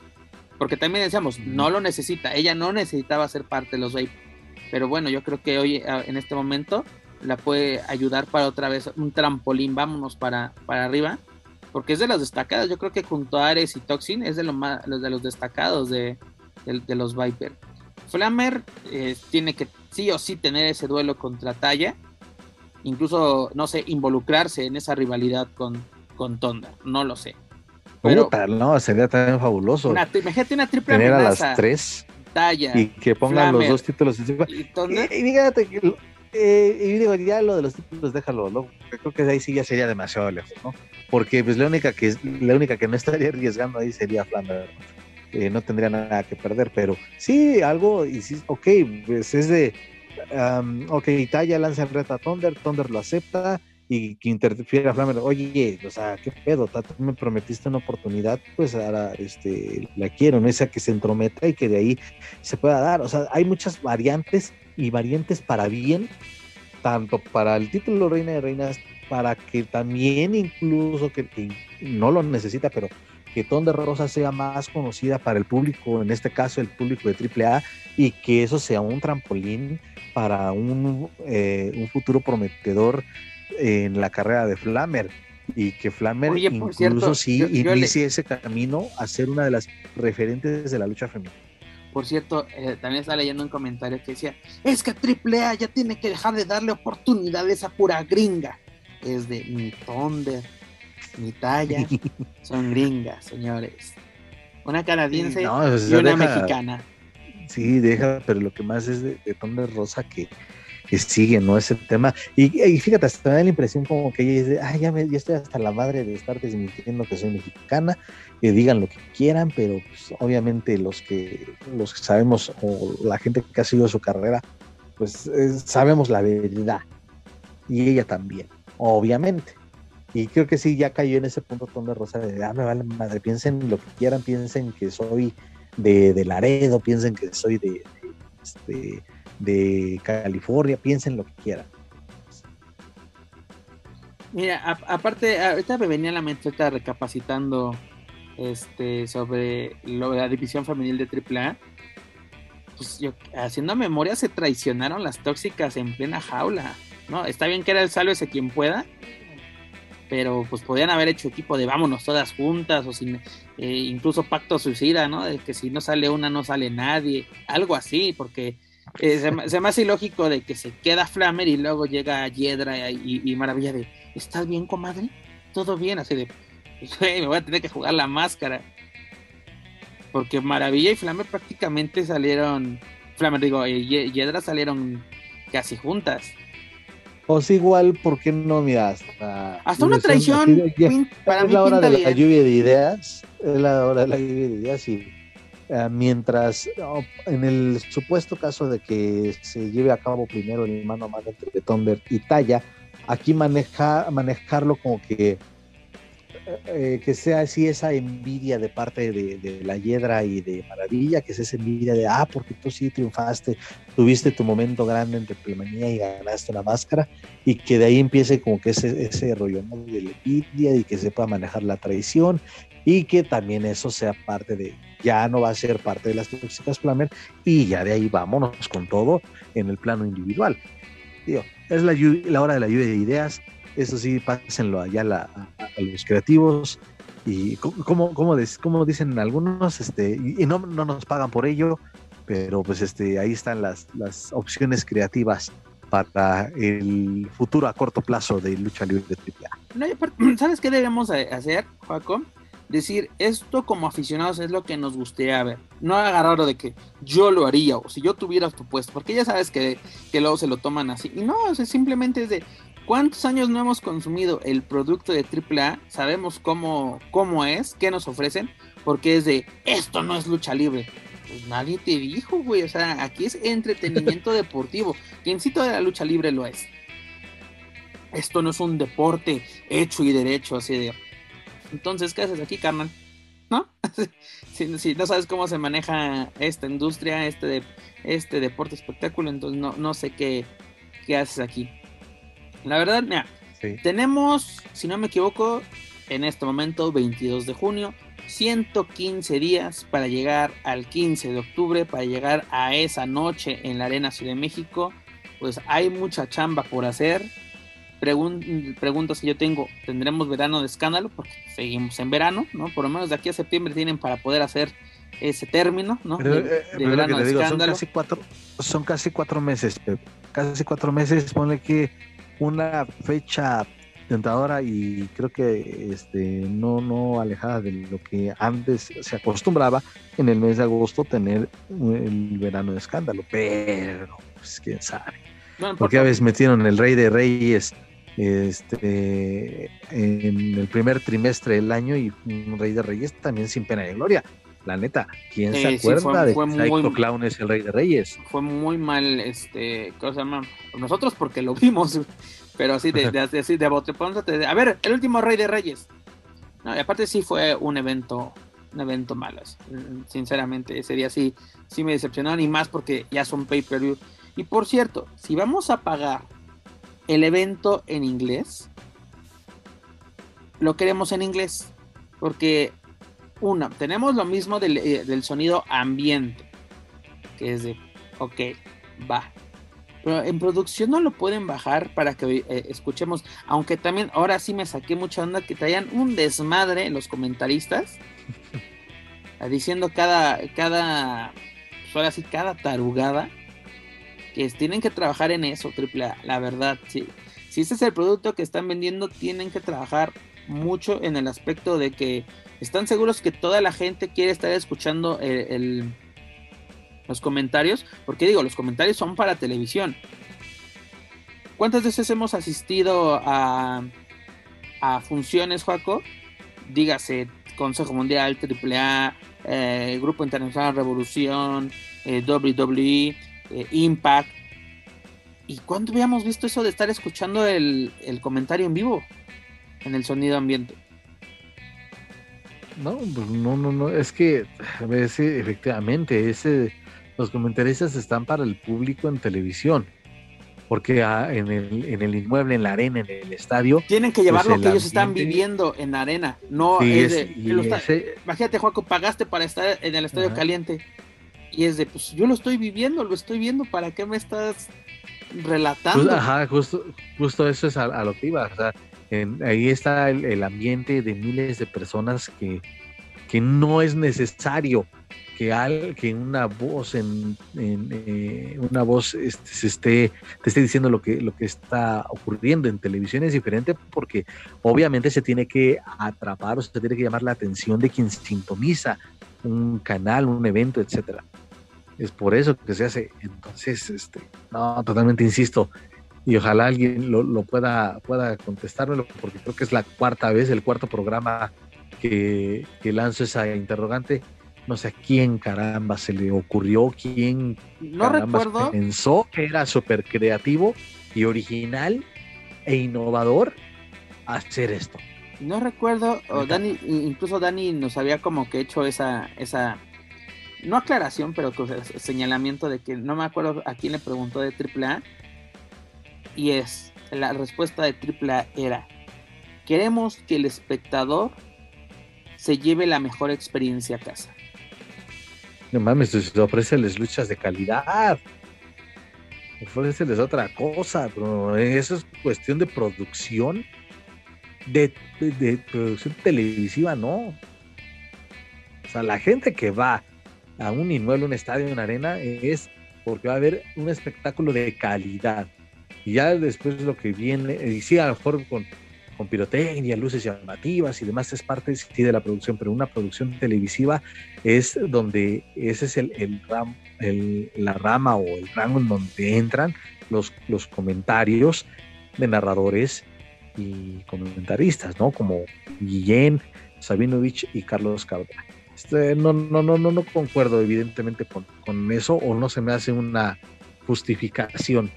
Porque también decíamos, no lo necesita, ella no necesitaba ser parte de los Viper, pero bueno, yo creo que hoy en este momento la puede ayudar para otra vez un trampolín, vámonos para, para arriba, porque es de las destacadas, yo creo que junto a Ares y Toxin es de, lo más, de los destacados de, de, los Viper. Flammer eh, tiene que sí o sí tener ese duelo contra Talla incluso, no sé, involucrarse en esa rivalidad con, con Thunder, no lo sé. Pero, no, sería también fabuloso. imagínate una triple Tener a las tres. Talla. Y que pongan los dos títulos encima. Y, y, fíjate que eh, y digo, ya lo de los títulos déjalo, ¿no? creo que ahí sí ya sería demasiado lejos, ¿no? Porque pues la única que la única que no estaría arriesgando ahí sería Flanders. Eh, no tendría nada que perder, pero sí, algo, y sí, ok, pues es de, um, ok, Italia lanza el reto a Thunder, Thunder lo acepta y que interfiere a Flammer, oye, o sea, qué pedo, tú me prometiste una oportunidad, pues ahora este, la quiero, no esa que se entrometa y que de ahí se pueda dar, o sea, hay muchas variantes y variantes para bien, tanto para el título Reina de Reinas, para que también incluso que, que no lo necesita, pero que Thunder Rosa sea más conocida para el público, en este caso el público de AAA, y que eso sea un trampolín para un, eh, un futuro prometedor en la carrera de Flammer y que Flammer incluso sí inicie ese camino a ser una de las referentes de la lucha femenina. Por cierto, eh, también estaba leyendo un comentario que decía, es que AAA ya tiene que dejar de darle oportunidades a pura gringa. Es de mi Thunder. mi talla, son gringas, señores. Una canadiense No, o y una deja- mexicana. Sí, deja, pero lo que más es de, de Thunder Rosa que, que sigue, ¿no? Ese tema. Y, fíjate, hasta me da la impresión como que ella dice, ay, ya, me, ya estoy hasta la madre de estar desmintiendo que soy mexicana, que digan lo que quieran, pero pues, obviamente los que, los que sabemos, o la gente que ha seguido su carrera, pues eh, sabemos la verdad. Y ella también, obviamente. Y creo que sí, ya cayó en ese punto Thunder Rosa de, ah, me vale madre, piensen lo que quieran, piensen que soy de, de Laredo, piensen que soy de, de, este, de California, piensen lo que quieran. Mira, aparte, ahorita me venía a la mente ahorita recapacitando este sobre lo la división femenil de AAA. Pues yo, haciendo memoria, se traicionaron las tóxicas en plena jaula. ¿no? Está bien que era el sálvese quien pueda, pero pues podían haber hecho equipo de vámonos todas juntas, o sin, eh, incluso pacto suicida, ¿no? De que si no sale una, no sale nadie, algo así, porque eh, se, me- se me hace ilógico de que se queda Flammer y luego llega Hiedra y, y Maravilla de, ¿estás bien, comadre? ¿Todo bien? Así de, pues, me voy a tener que jugar la máscara. Porque Maravilla y Flammer prácticamente salieron, Flammer digo, y Hiedra salieron casi juntas. O sea, igual, ¿por qué no? Mira, hasta... Hasta una traición, ya- para es mí la hora de la lluvia de ideas, es la hora de la lluvia de ideas y mientras, oh, en el supuesto caso de que se lleve a cabo primero el mano a mano entre Thunder y Talla, aquí maneja, manejarlo como que eh, que sea así esa envidia de parte de, la Hiedra y de Maravilla, que es esa envidia de, ah, porque tú sí triunfaste, tuviste tu momento grande en Triplemanía y ganaste una máscara, y que de ahí empiece como que ese, ese rollo de la envidia y que sepa manejar la traición y que también eso sea parte de, ya no va a ser parte de las tóxicas Flamer y ya de ahí vámonos con todo en el plano individual. Digo, es la, la hora de la lluvia de ideas, eso sí, pásenlo allá la- a- los creativos y co- como, como, como dicen algunos, este, y, no, no nos pagan por ello, pero pues este, ahí están las, las opciones creativas para el futuro a corto plazo de lucha libre de AAA. No, ¿Sabes qué debemos de hacer, Joaco? Decir, esto como aficionados es lo que nos gustaría ver. No agarrarlo de que yo lo haría o si yo tuviera tu puesto, porque ya sabes que, que luego se lo toman así. Y no, o sea, simplemente es de cuántos años no hemos consumido el producto de AAA, sabemos cómo, cómo es, qué nos ofrecen, porque es de esto no es lucha libre. Pues nadie te dijo, güey. O sea, aquí es entretenimiento deportivo. Quien sí toda la lucha libre lo es. Esto no es un deporte hecho y derecho, así de. Entonces, ¿qué haces aquí, carnal? ¿No? si, si no sabes cómo se maneja esta industria, este, de, este deporte espectáculo, entonces no, no sé qué, qué haces aquí. La verdad, mira, Sí. tenemos, si no me equivoco, en este momento, 22 de junio, 115 días para llegar al 15 de octubre, para llegar a esa noche en la Arena Ciudad de México. Pues hay mucha chamba por hacer. Pregun preguntas que yo tengo, ¿tendremos verano de escándalo? Porque seguimos en verano, ¿no? Por lo menos de aquí a septiembre tienen para poder hacer ese término, ¿no? Pero, de, eh, de pero lo verano de digo, son escándalo. casi cuatro, son casi cuatro meses, Pep. casi cuatro meses, ponle que una fecha tentadora y creo que este no no alejada de lo que antes se acostumbraba en el mes de agosto tener el verano de escándalo, pero pues quién sabe. Porque a veces metieron el Rey de Reyes este, en el primer trimestre del año y un Rey de Reyes también sin pena de gloria. La neta, ¿quién se sí, acuerda fue- de fue que muy- Clown es el Rey de Reyes? fue muy mal, este, ¿cómo se llama? Nosotros porque lo vimos, pero así de, de, de- así de bote te- A ver, el último Rey de Reyes. No, y aparte sí fue un evento, un evento malo. Sinceramente, ese día sí, sí me decepcionó, ni más porque ya son pay-per-view. Y por cierto, si vamos a pagar el evento en inglés, lo queremos en inglés. Porque, una, tenemos lo mismo del, eh, del sonido ambiente, que es de, ok, va. Pero en producción no lo pueden bajar para que eh, escuchemos, aunque también ahora sí me saqué mucha onda que traían un desmadre en los comentaristas, diciendo cada, cada, pues ahora cada tarugada, tienen que trabajar en eso, triple A, la verdad, sí. Si ese es el producto que están vendiendo, tienen que trabajar mucho en el aspecto de que están seguros que toda la gente quiere estar escuchando el, los comentarios, porque digo, los comentarios son para televisión. ¿Cuántas veces hemos asistido a, a funciones, Joaco? Dígase Consejo Mundial, AAA, eh, Grupo Internacional Revolución, eh, WWE, eh, Impact. ¿Y cuándo habíamos visto eso de estar escuchando el, comentario en vivo en el sonido ambiente? No, pues no, no, no, es que efectivamente ese, los comentaristas están para el público en televisión porque ah, en, el, en el inmueble, en la arena, en el estadio. Tienen que llevar pues lo que ellos están viviendo en la arena, no es de. imagínate, Juaco, pagaste para estar en el estadio caliente. Y es de, pues yo lo estoy viviendo, lo estoy viendo, ¿para qué me estás relatando? Pues, ajá, justo, justo eso es a, lo que iba. O sea, ahí está el, ambiente de miles de personas que, que no es necesario que, al, que una voz en, eh, una voz este, se esté te esté diciendo lo que lo que está ocurriendo en televisión es diferente porque obviamente se tiene que atrapar o se tiene que llamar la atención de quien sintoniza un canal, un evento, etcétera. Es por eso que se hace. Entonces, este, no, totalmente insisto. Y ojalá alguien lo, lo pueda, pueda contestármelo, porque creo que es la cuarta vez, el cuarto programa que, que lanzo esa interrogante no sé a quién caramba se le ocurrió, quién no recuerdo. pensó que era súper creativo y original e innovador hacer esto. No recuerdo, o Dani, incluso Dani nos había como que hecho esa, esa, no aclaración, pero señalamiento de que no me acuerdo a quién le preguntó de AAA. Y es, la respuesta de AAA era, queremos que el espectador se lleve la mejor experiencia a casa. No mames, ofréceles luchas de calidad. Ofréceles otra cosa, eso es cuestión de producción. De, producción televisiva, no. O sea, la gente que va a un inmueble, un estadio, una arena, es porque va a haber un espectáculo de calidad. Y ya después lo que viene, y sí, a lo mejor con con pirotecnia, luces llamativas y demás, es parte de la producción, pero una producción televisiva es donde ese es el, el, la rama o el rango en donde entran los, los comentarios de narradores y comentaristas, ¿no? Como Guillén, Sabinovich y Carlos Cabrera. Este, no, no, no, no, no concuerdo evidentemente con, con eso o no se me hace una justificación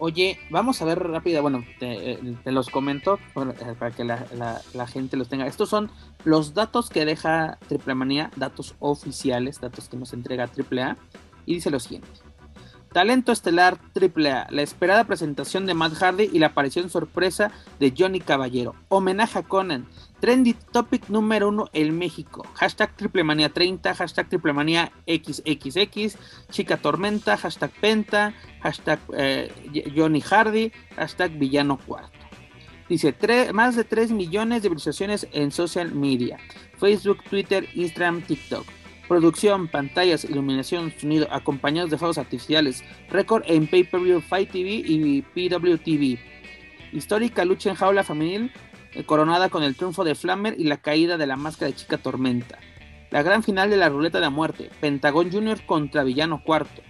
Oye, vamos a ver rápida, bueno, te, eh, los comento eh, para que la, gente los tenga. Estos son los datos que deja Triple Manía, datos oficiales, datos que nos entrega Triple A, y dice lo siguiente. Talento estelar AAA, la esperada presentación de Matt Hardy y la aparición sorpresa de Johnny Caballero. Homenaje a Conan. Trendy topic número uno en México. Hashtag Triplemanía 30, hashtag Triplemanía XXX, Chica Tormenta, hashtag Penta, hashtag eh, Johnny Hardy, hashtag Villano Cuarto. Dice, más de 3 millones de visualizaciones en social media. Facebook, Twitter, Instagram, TikTok. Producción, pantallas, iluminación, sonido, acompañados de fuegos artificiales. Récord en Pay-Per-View, Fight TV y PWTV. Histórica lucha en jaula femenil eh, coronada con el triunfo de Flammer y la caída de la máscara de Chica Tormenta. La gran final de la ruleta de la muerte. Pentagón Jr. contra Villano Cuarto.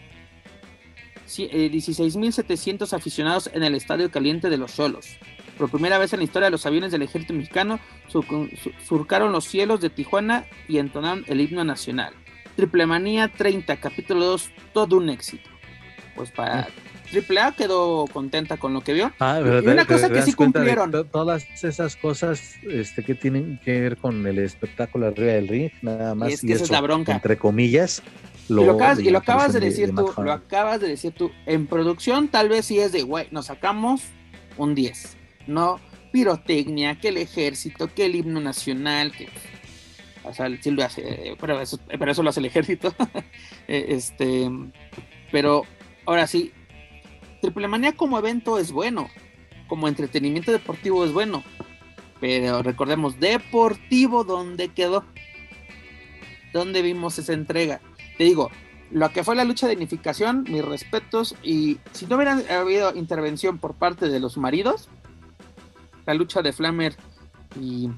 16.700 eh, aficionados en el Estadio Caliente de los Solos. Por primera vez en la historia, los aviones del ejército mexicano surcaron los cielos de Tijuana y entonaron el himno nacional. Triplemanía 30, capítulo 2, todo un éxito. Pues para AAA quedó contenta con lo que vio. Ah, y una cosa que sí cumplieron. todas esas cosas este, que tienen que ver con el espectáculo arriba del ring, nada más. Y es que esa es la bronca. Entre comillas. Lo, y lo acabas, y lo acabas de decir tú, lo acabas de decir tú. En producción, tal vez sí es de, güey, nos sacamos un 10 ¿no? Pirotecnia, que el ejército, que el himno nacional, que o sea, sí lo hace, pero eso, eso lo hace el ejército. Eh, este, pero ahora sí, Triple Manía como evento es bueno, como entretenimiento deportivo es bueno, pero recordemos, deportivo, ¿dónde quedó? ¿Dónde vimos esa entrega? Te digo, lo que fue la lucha de unificación, mis respetos, y si no hubiera habido intervención por parte de los maridos, la lucha de Flamer y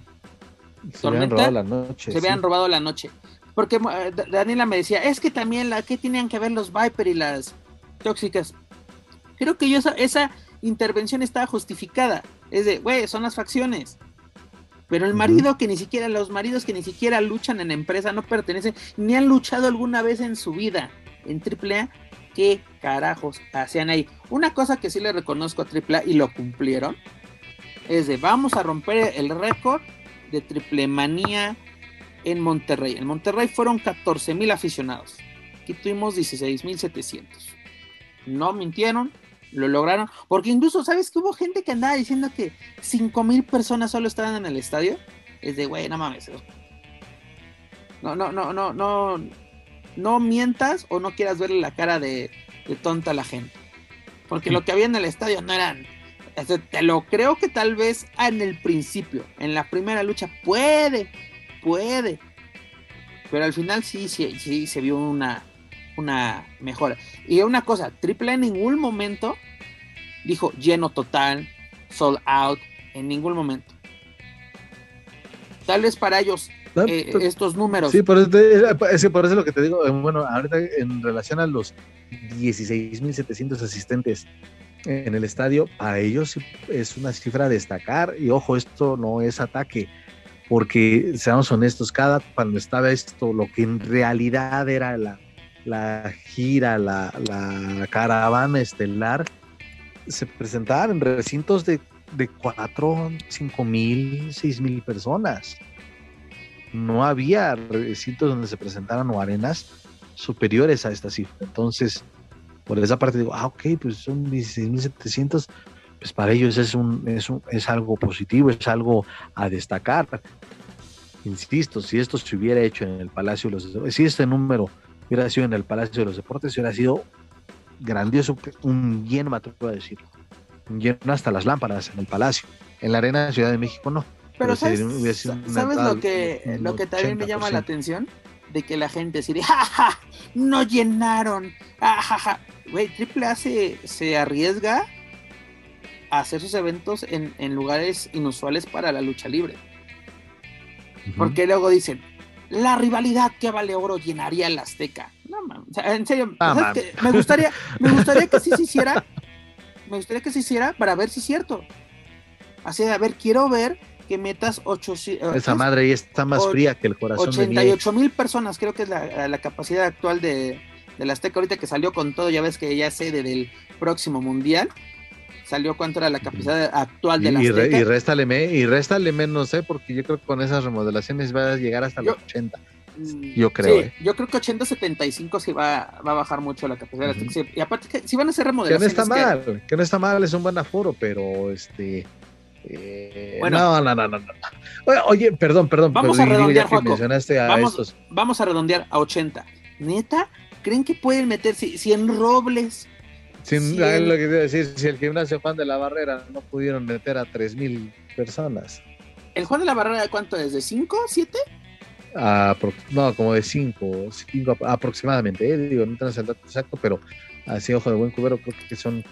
se habían robado la noche. Se habían robado la noche. Porque eh, Daniela me decía, es que también la que tenían que ver los Viper y las tóxicas. Creo que yo esa, esa intervención estaba justificada. Es de, güey, son las facciones. Pero el marido que ni siquiera, los maridos que ni siquiera luchan en empresa, no pertenecen, ni han luchado alguna vez en su vida en AAA, ¿qué carajos hacían ahí? Una cosa que sí le reconozco a AAA y lo cumplieron, es de vamos a romper el récord de triple manía en Monterrey. En Monterrey fueron 14 mil aficionados. Aquí tuvimos 16 mil 700. No mintieron, lo lograron. Porque incluso, ¿sabes que hubo gente que andaba diciendo que 5 mil personas solo estaban en el estadio? Es de, güey, no mames. No, no, no, no, no. No mientas o no quieras verle la cara de, tonta a la gente. Porque lo que había en el estadio no eran. Te lo creo que tal vez en el principio, en la primera lucha, puede, puede. Pero al final sí, sí, sí se vio una, una mejora. Y una cosa, Triple en ningún momento dijo lleno total, sold out, en ningún momento. Tal vez para ellos eh, estos números. Sí, por eso, es por eso lo que te digo. Eh, bueno, ahorita en relación a los 16.700 asistentes en el estadio, para ellos es una cifra a destacar. Y ojo, esto no es ataque, porque seamos honestos, cada cuando estaba esto, lo que en realidad era la, la gira, la, caravana estelar, se presentaban en recintos de, de 4, 5 mil, 6 mil personas. No había recintos donde se presentaran o arenas superiores a esta cifra. Entonces, por esa parte digo, ah, ok, pues son 16.700, pues para ellos es, un, es, un, es algo positivo, es algo a destacar. Insisto, si esto se hubiera hecho en el Palacio de los si este número hubiera sido en el Palacio de los Deportes, hubiera sido grandioso, un lleno, me atrevo a decir, un lleno hasta las lámparas en el Palacio. En la Arena de Ciudad de México no. Pero, ¿sabes, lo que, lo que también me llama la atención? De que la gente dice, ¡ja, ja! ¡No llenaron! ¡Ja! Güey, Triple A se, arriesga a hacer sus eventos en, lugares inusuales para la lucha libre. Porque luego dicen, la rivalidad que vale oro llenaría el Azteca. No mames, en serio, ah, me gustaría, me gustaría que sí se hiciera, me gustaría que se hiciera para ver si es cierto. Así, a ver, quiero ver que metas 8 Esa madre ahí está más fría que el corazón 88 mil personas, creo que es la, capacidad actual de, la Azteca ahorita que salió con todo, ya ves que ya sede del próximo mundial salió cuánto era la capacidad actual de la y, y réstale, y réstale menos, ¿eh? porque yo creo que con esas remodelaciones va a llegar hasta los 80. Mm, yo creo. Sí, ¿eh? Yo creo que 80-75 sí va, va a bajar mucho la capacidad. Y aparte, que si van a hacer remodelaciones. Que no está mal, que... no está mal, es un buen aforo, pero este. Eh, bueno, no, no, no, no, Oye, perdón, perdón. Vamos a redondear, vamos, vamos, a redondear a 80. ¿Neta? ¿Creen que pueden meter si, si en Robles sin, lo que decir, si el gimnasio Juan de la Barrera no pudieron meter a 3.000 personas. ¿El Juan de la Barrera de cuánto es? ¿De 5? ¿7? no, como de 5, aproximadamente, ¿eh? digo, no tengo el dato exacto, pero así ojo de buen cubero creo que son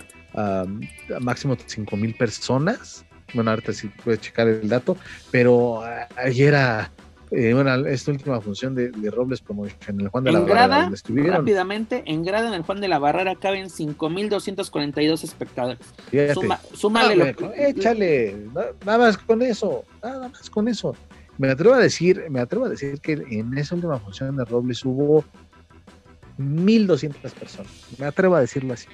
máximo 5.000 personas. Bueno, ahorita sí puedes checar el dato, pero ayer era eh, bueno, esta última función de, Robles como en el Juan de la Barrera. Rápidamente, en grada en el Juan de la Barrera caben 5.242 espectadores. Suma, súmale ah, Échale, nada más con eso, nada más con eso. Me atrevo a decir, me atrevo a decir que en esa última función de Robles hubo 1.200 personas. Me atrevo a decirlo así.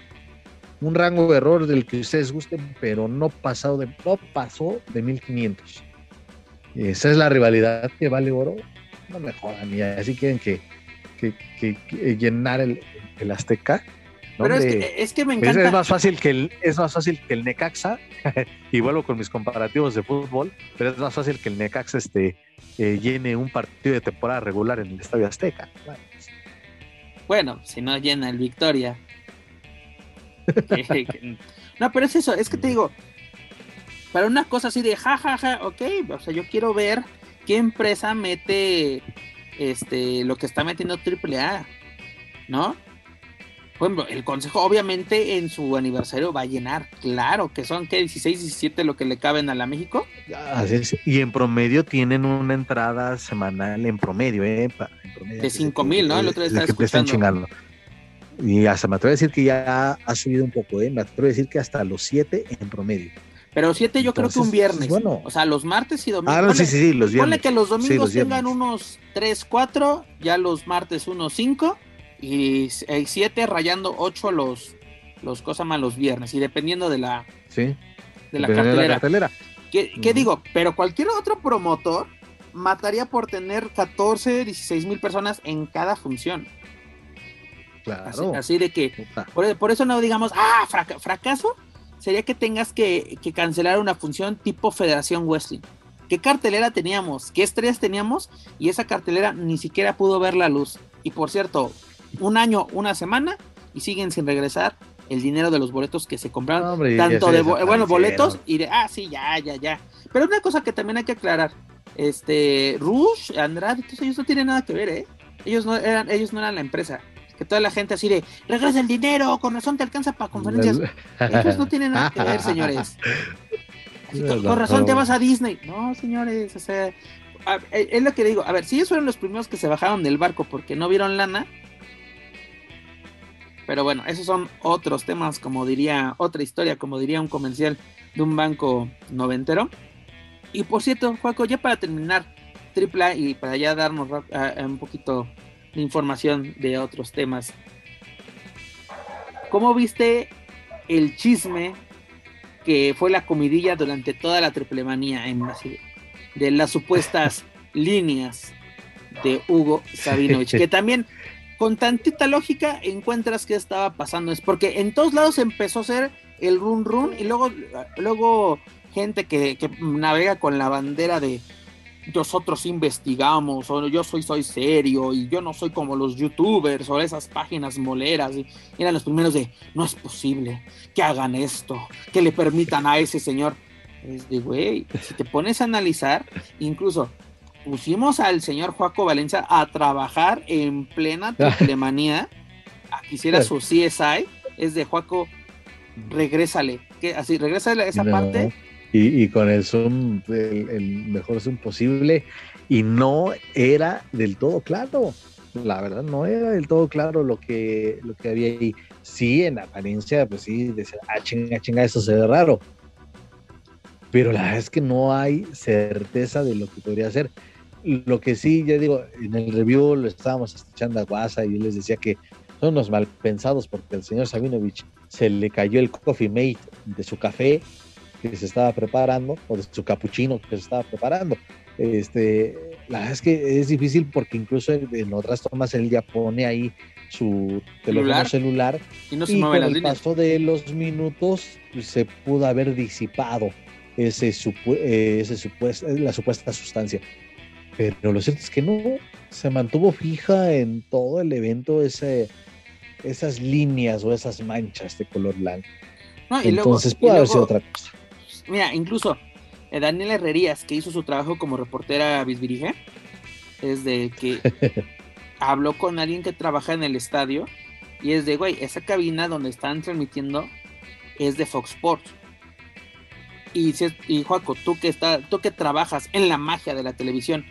Un rango de error del que ustedes gusten, pero no, pasado de, no pasó de 1.500 esa es la rivalidad que vale oro. No me jodan, y así quieren que, que, llenar el, el Azteca. Pero es que, me encanta. Es, más fácil que el, es más fácil que el Necaxa, y vuelvo con mis comparativos de fútbol, pero es más fácil que el Necaxa este, eh, llene un partido de temporada regular en el Estadio Azteca. Bueno, si no llena el Victoria. no, pero es eso, es que te digo, para una cosa así de jajaja, ja, ja, ok, o sea, yo quiero ver qué empresa mete este lo que está metiendo AAA, ¿no? Bueno, el consejo obviamente en su aniversario va a llenar, claro, que son que 16, 17 lo que le caben a la México. Así es. Y en promedio tienen una entrada semanal en promedio, ¿eh? En promedio, de 5 mil, ¿no? El otro día estaba están escuchando. chingando. Y hasta me atrevo a decir que ya ha subido un poco, ¿eh? Me atrevo a decir que hasta los 7 en promedio. Pero 7 yo creo que un Entonces, viernes. bueno. O sea, los martes y domingos. Ah, no, sí, sí, sí, los Ponle viernes. que los Sí, domingos los tengan unos 3, 4, ya los martes unos 5 y 7 rayando 8 los, los cosas más los viernes y dependiendo de la, Sí. de la Depende de cartelera. ¿Qué, qué Ujú. digo? Pero cualquier otro promotor mataría por tener 14, 16 mil personas en cada función. Así, Claro. así de que, por, por eso no digamos, ah, fraca- fracaso, sería que tengas que, que cancelar una función tipo Federación Wrestling. ¿Qué cartelera teníamos? ¿Qué estrellas teníamos? Y esa cartelera ni siquiera pudo ver la luz. Y por cierto, un año, una semana, y siguen sin regresar el dinero de los boletos que se compraron. Hombre, tanto de bo- bueno, boletos y de, ah, sí, ya, ya, ya. Pero una cosa que también hay que aclarar, este, Rush, Andrade, todos ellos no tienen nada que ver, ¿eh? Ellos no eran, ellos no eran la empresa. Que toda la gente así de, regresa el dinero, con razón te alcanza para conferencias. Ellos no tienen nada que ver, señores. Así, con, con razón te vas a Disney. No, señores, o sea, a- eh, es lo que digo. A ver, si ellos fueron los primeros que se bajaron del barco porque no vieron lana. Pero bueno, esos son otros temas, como diría, otra historia, como diría un comercial de un banco noventero. Y por cierto, Juaco, ya para terminar, tripla y para ya darnos un poquito de información de otros temas. ¿Cómo viste el chisme que fue la comidilla durante toda la triplemanía en así, de las supuestas líneas de Hugo Sabinovich? Que también con tantita lógica encuentras qué estaba pasando. Es porque en todos lados empezó a ser el run run y luego, luego gente que, que navega con la bandera de nosotros investigamos, o yo soy, soy serio, y yo no soy como los youtubers o esas páginas moleras. Y eran los primeros de, no es posible que hagan esto, que le permitan a ese señor. Es de, güey, si te pones a analizar, incluso pusimos al señor Joaco Valencia a trabajar en plena triplemanía, a que hiciera su CSI, es de Joaco, regrésale, que así, regrésale a esa No. parte. Y, y con el Zoom, el, el mejor Zoom posible, y no era del todo claro. La verdad, no era del todo claro lo que, lo que había ahí. Sí, en apariencia, pues sí, decía, ah, chinga, chinga, eso se ve raro. Pero la verdad es que no hay certeza de lo que podría ser. Lo que sí, ya digo, en el review lo estábamos escuchando a Guasa y él les decía que son unos mal pensados porque al señor Sabinovich se le cayó el coffee mate de su café que se estaba preparando, o de su capuchino que se estaba preparando. Este, la verdad es que es difícil porque incluso en, otras tomas él ya pone ahí su teléfono Celular. celular Y no se y con el líneas. paso de los minutos se pudo haber disipado ese, supu- eh, ese supues- la supuesta sustancia. Pero lo cierto es que no, se mantuvo fija en todo el evento ese, esas líneas o esas manchas de color blanco. No, y luego- Entonces y puede haber luego- sido otra cosa. Mira, incluso eh, Daniela Herrerías, que hizo su trabajo como reportera bisbirige, es de que habló con alguien que trabaja en el estadio y es de, güey, esa cabina donde están transmitiendo es de Fox Sports. Y, si es- y Juaco, tú que, está, tú que trabajas en la magia de la televisión,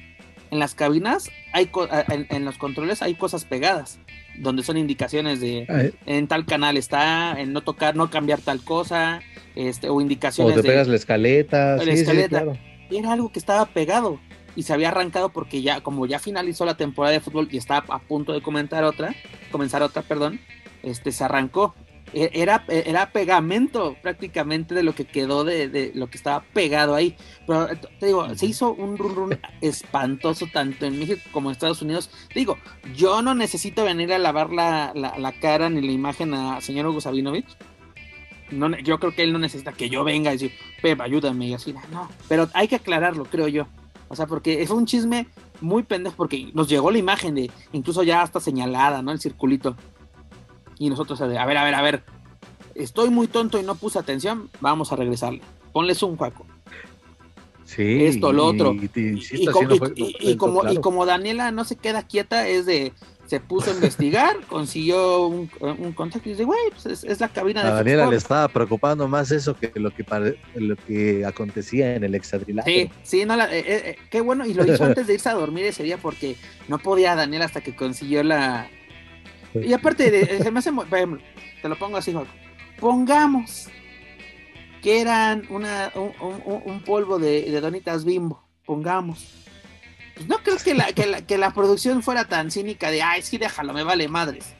en las cabinas, hay en, en los controles hay cosas pegadas, donde son indicaciones de Ay, en tal canal está, en no tocar, no cambiar tal cosa, este, o O indicaciones te de pegas la escaleta. La sí, sí, escaleta. claro. era algo que estaba pegado y se había arrancado porque ya como ya finalizó la temporada de fútbol y estaba a punto de comentar otra, comenzar otra, perdón, este se arrancó. E- Era, era pegamento prácticamente de lo que quedó de, de lo que estaba pegado ahí. Pero eh, te digo, se hizo un run run espantoso tanto en México como en Estados Unidos. Te digo, yo no necesito venir a lavar la, la- la cara ni la imagen a señor Hugo Sabinovich. No, yo creo que él no necesita que yo venga y decir, Pep, ayúdame y así. No, pero hay que aclararlo, creo yo. O sea, porque fue un chisme muy pendejo porque nos llegó la imagen de, incluso ya hasta señalada, ¿no? El circulito. Y nosotros, a ver, a ver, a ver. Estoy muy tonto y no puse atención. Vamos a regresarle. Ponles un juaco. Sí, esto, lo otro. y- como, y- como, claro. y como Daniela no se queda quieta, es de. Se puso a investigar, consiguió un, un contacto y dice, güey, pues es, es la cabina de A Daniela le Sports". estaba preocupando más eso que lo que lo que acontecía en el hexadrilátero. Sí, sí, no, la, eh, eh, qué bueno, y lo hizo antes de irse a dormir ese día porque no podía Daniel hasta que consiguió la... Y aparte, de, se me hace, muy- te lo pongo así, Juan. pongamos que eran una, un, un- un polvo de, de donitas bimbo, pongamos. Pues no creo que la, que, la, que la producción fuera tan cínica de, ay, sí, déjalo, me vale madres,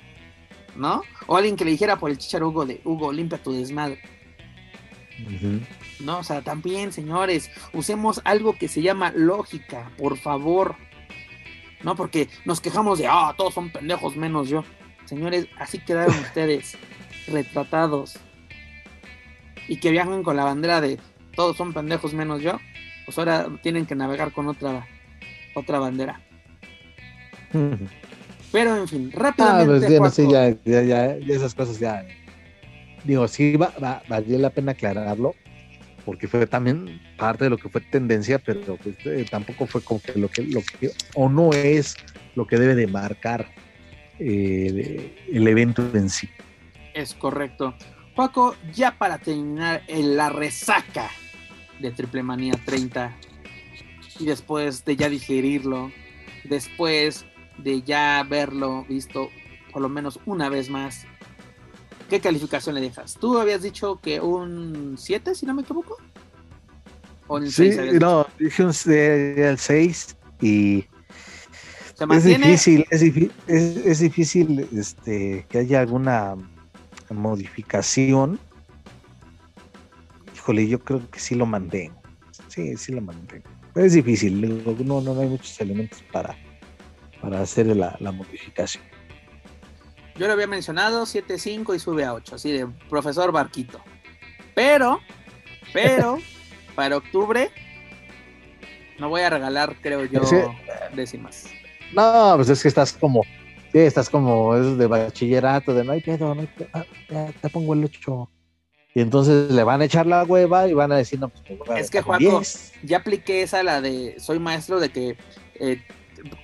¿no? O alguien que le dijera por el chicharo Hugo de, Hugo, limpia tu desmadre. No, o sea, también, señores, usemos algo que se llama lógica, por favor. No, porque nos quejamos de, ah, todos son pendejos menos yo. Señores, así quedaron ustedes, retratados. Y que viajan con la bandera de, todos son pendejos menos yo. Pues ahora tienen que navegar con otra, otra bandera. Pero, en fin, Ah, rápidamente. pues ya, no sé, Juaco. ya, ya, ya, ya esas cosas ya. Digo, sí, va, va, valió la pena aclararlo, porque fue también parte de lo que fue tendencia, pero pues, eh, tampoco fue como que lo que, lo que, o no es lo que debe de marcar eh, el evento en sí. Es correcto. Paco, ya para terminar en la resaca de Triple Manía 30 y después de ya digerirlo, después de ya verlo visto por lo menos una vez más, ¿qué calificación le dejas? Tú habías dicho que un 7, si no me equivoco. O un Sí, 6 habías dicho? no, dije un, eh, el 6 y Se es difícil, es, difí- es, es difícil este, que haya alguna modificación. Híjole, yo creo que sí lo mantengo. Sí, sí lo mantengo. Es difícil, no, no, no hay muchos elementos para, para hacer la, la modificación. Yo lo había mencionado, 7.5 y sube a 8, así de profesor Barquito. Pero, pero, para octubre no voy a regalar, creo yo, décimas. No, pues es que estás como, sí, estás como esos de bachillerato, de no hay pedo, no hay pedo, ah, ya te pongo el 8. Y entonces le van a echar la hueva y van a decir, no, pues voy a Es que, 10. Ya apliqué esa, la de soy maestro, de que eh,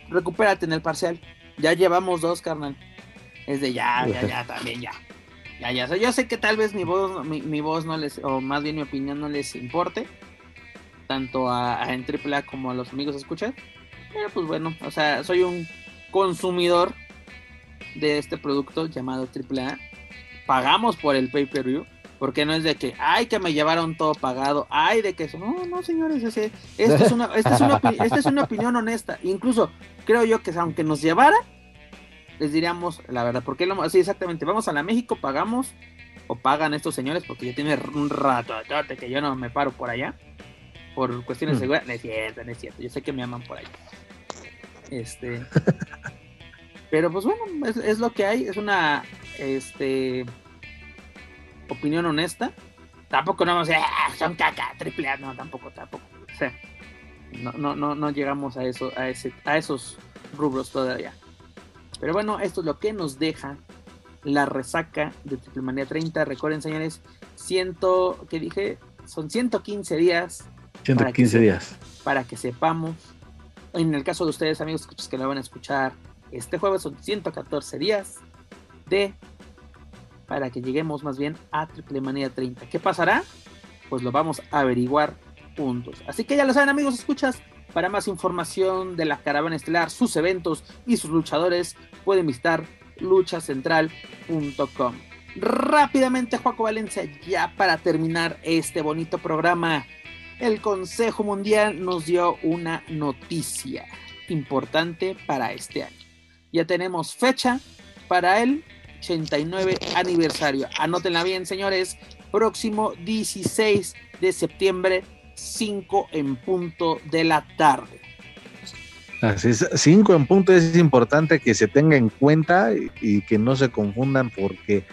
recupérate en el parcial. Ya llevamos dos, carnal. Es de ya, ya, ya, también ya. Ya, ya. O sea, yo sé que tal vez mi voz, mi, mi voz no les, o más bien mi opinión no les importe, tanto a, a en AAA como a los amigos escuchas. Pero pues bueno, o sea, soy un consumidor de este producto llamado AAA. Pagamos por el pay-per-view. Porque no es de que, ay, que me llevaron todo pagado, ay, de que eso. No, no, señores, ese, esta, es una, esta, es una, esta es una opinión honesta. Incluso creo yo que aunque nos llevara, les diríamos la verdad. Porque lo, así exactamente, vamos a la México, pagamos, o pagan estos señores, porque ya tiene un rato que yo no me paro por allá. Por cuestiones de Mm. seguridad. No es cierto, no es cierto. Yo sé que me aman por allá. Este. Pero pues bueno, es, es lo que hay. Es una este opinión honesta. Tampoco no vamos a decir, "Ah, son caca, triple A, no, tampoco, tampoco. O sea, no, no, no, no llegamos a eso, a ese, a esos rubros todavía. Pero bueno, esto es lo que nos deja la resaca de Triple Manía 30. Recuerden, señores, ciento, ¿qué dije? Son 115 días 115 días. para que sepamos. En el caso de ustedes, amigos escuchas que lo van a escuchar este jueves, son 114 días de para que lleguemos más bien a Triple Manía 30. ¿Qué pasará? Pues lo vamos a averiguar juntos. Así que ya lo saben, amigos, escuchas. Para más información de la caravana estelar, sus eventos y sus luchadores, pueden visitar luchacentral.com. Rápidamente, Juaco Valencia, ya para terminar este bonito programa el Consejo Mundial nos dio una noticia importante para este año. Ya tenemos fecha para el 89 aniversario. Anótenla bien, señores. Próximo 16 de septiembre, 5 en punto de la tarde. Así es, 5 en punto es importante que se tenga en cuenta y, y que no se confundan porque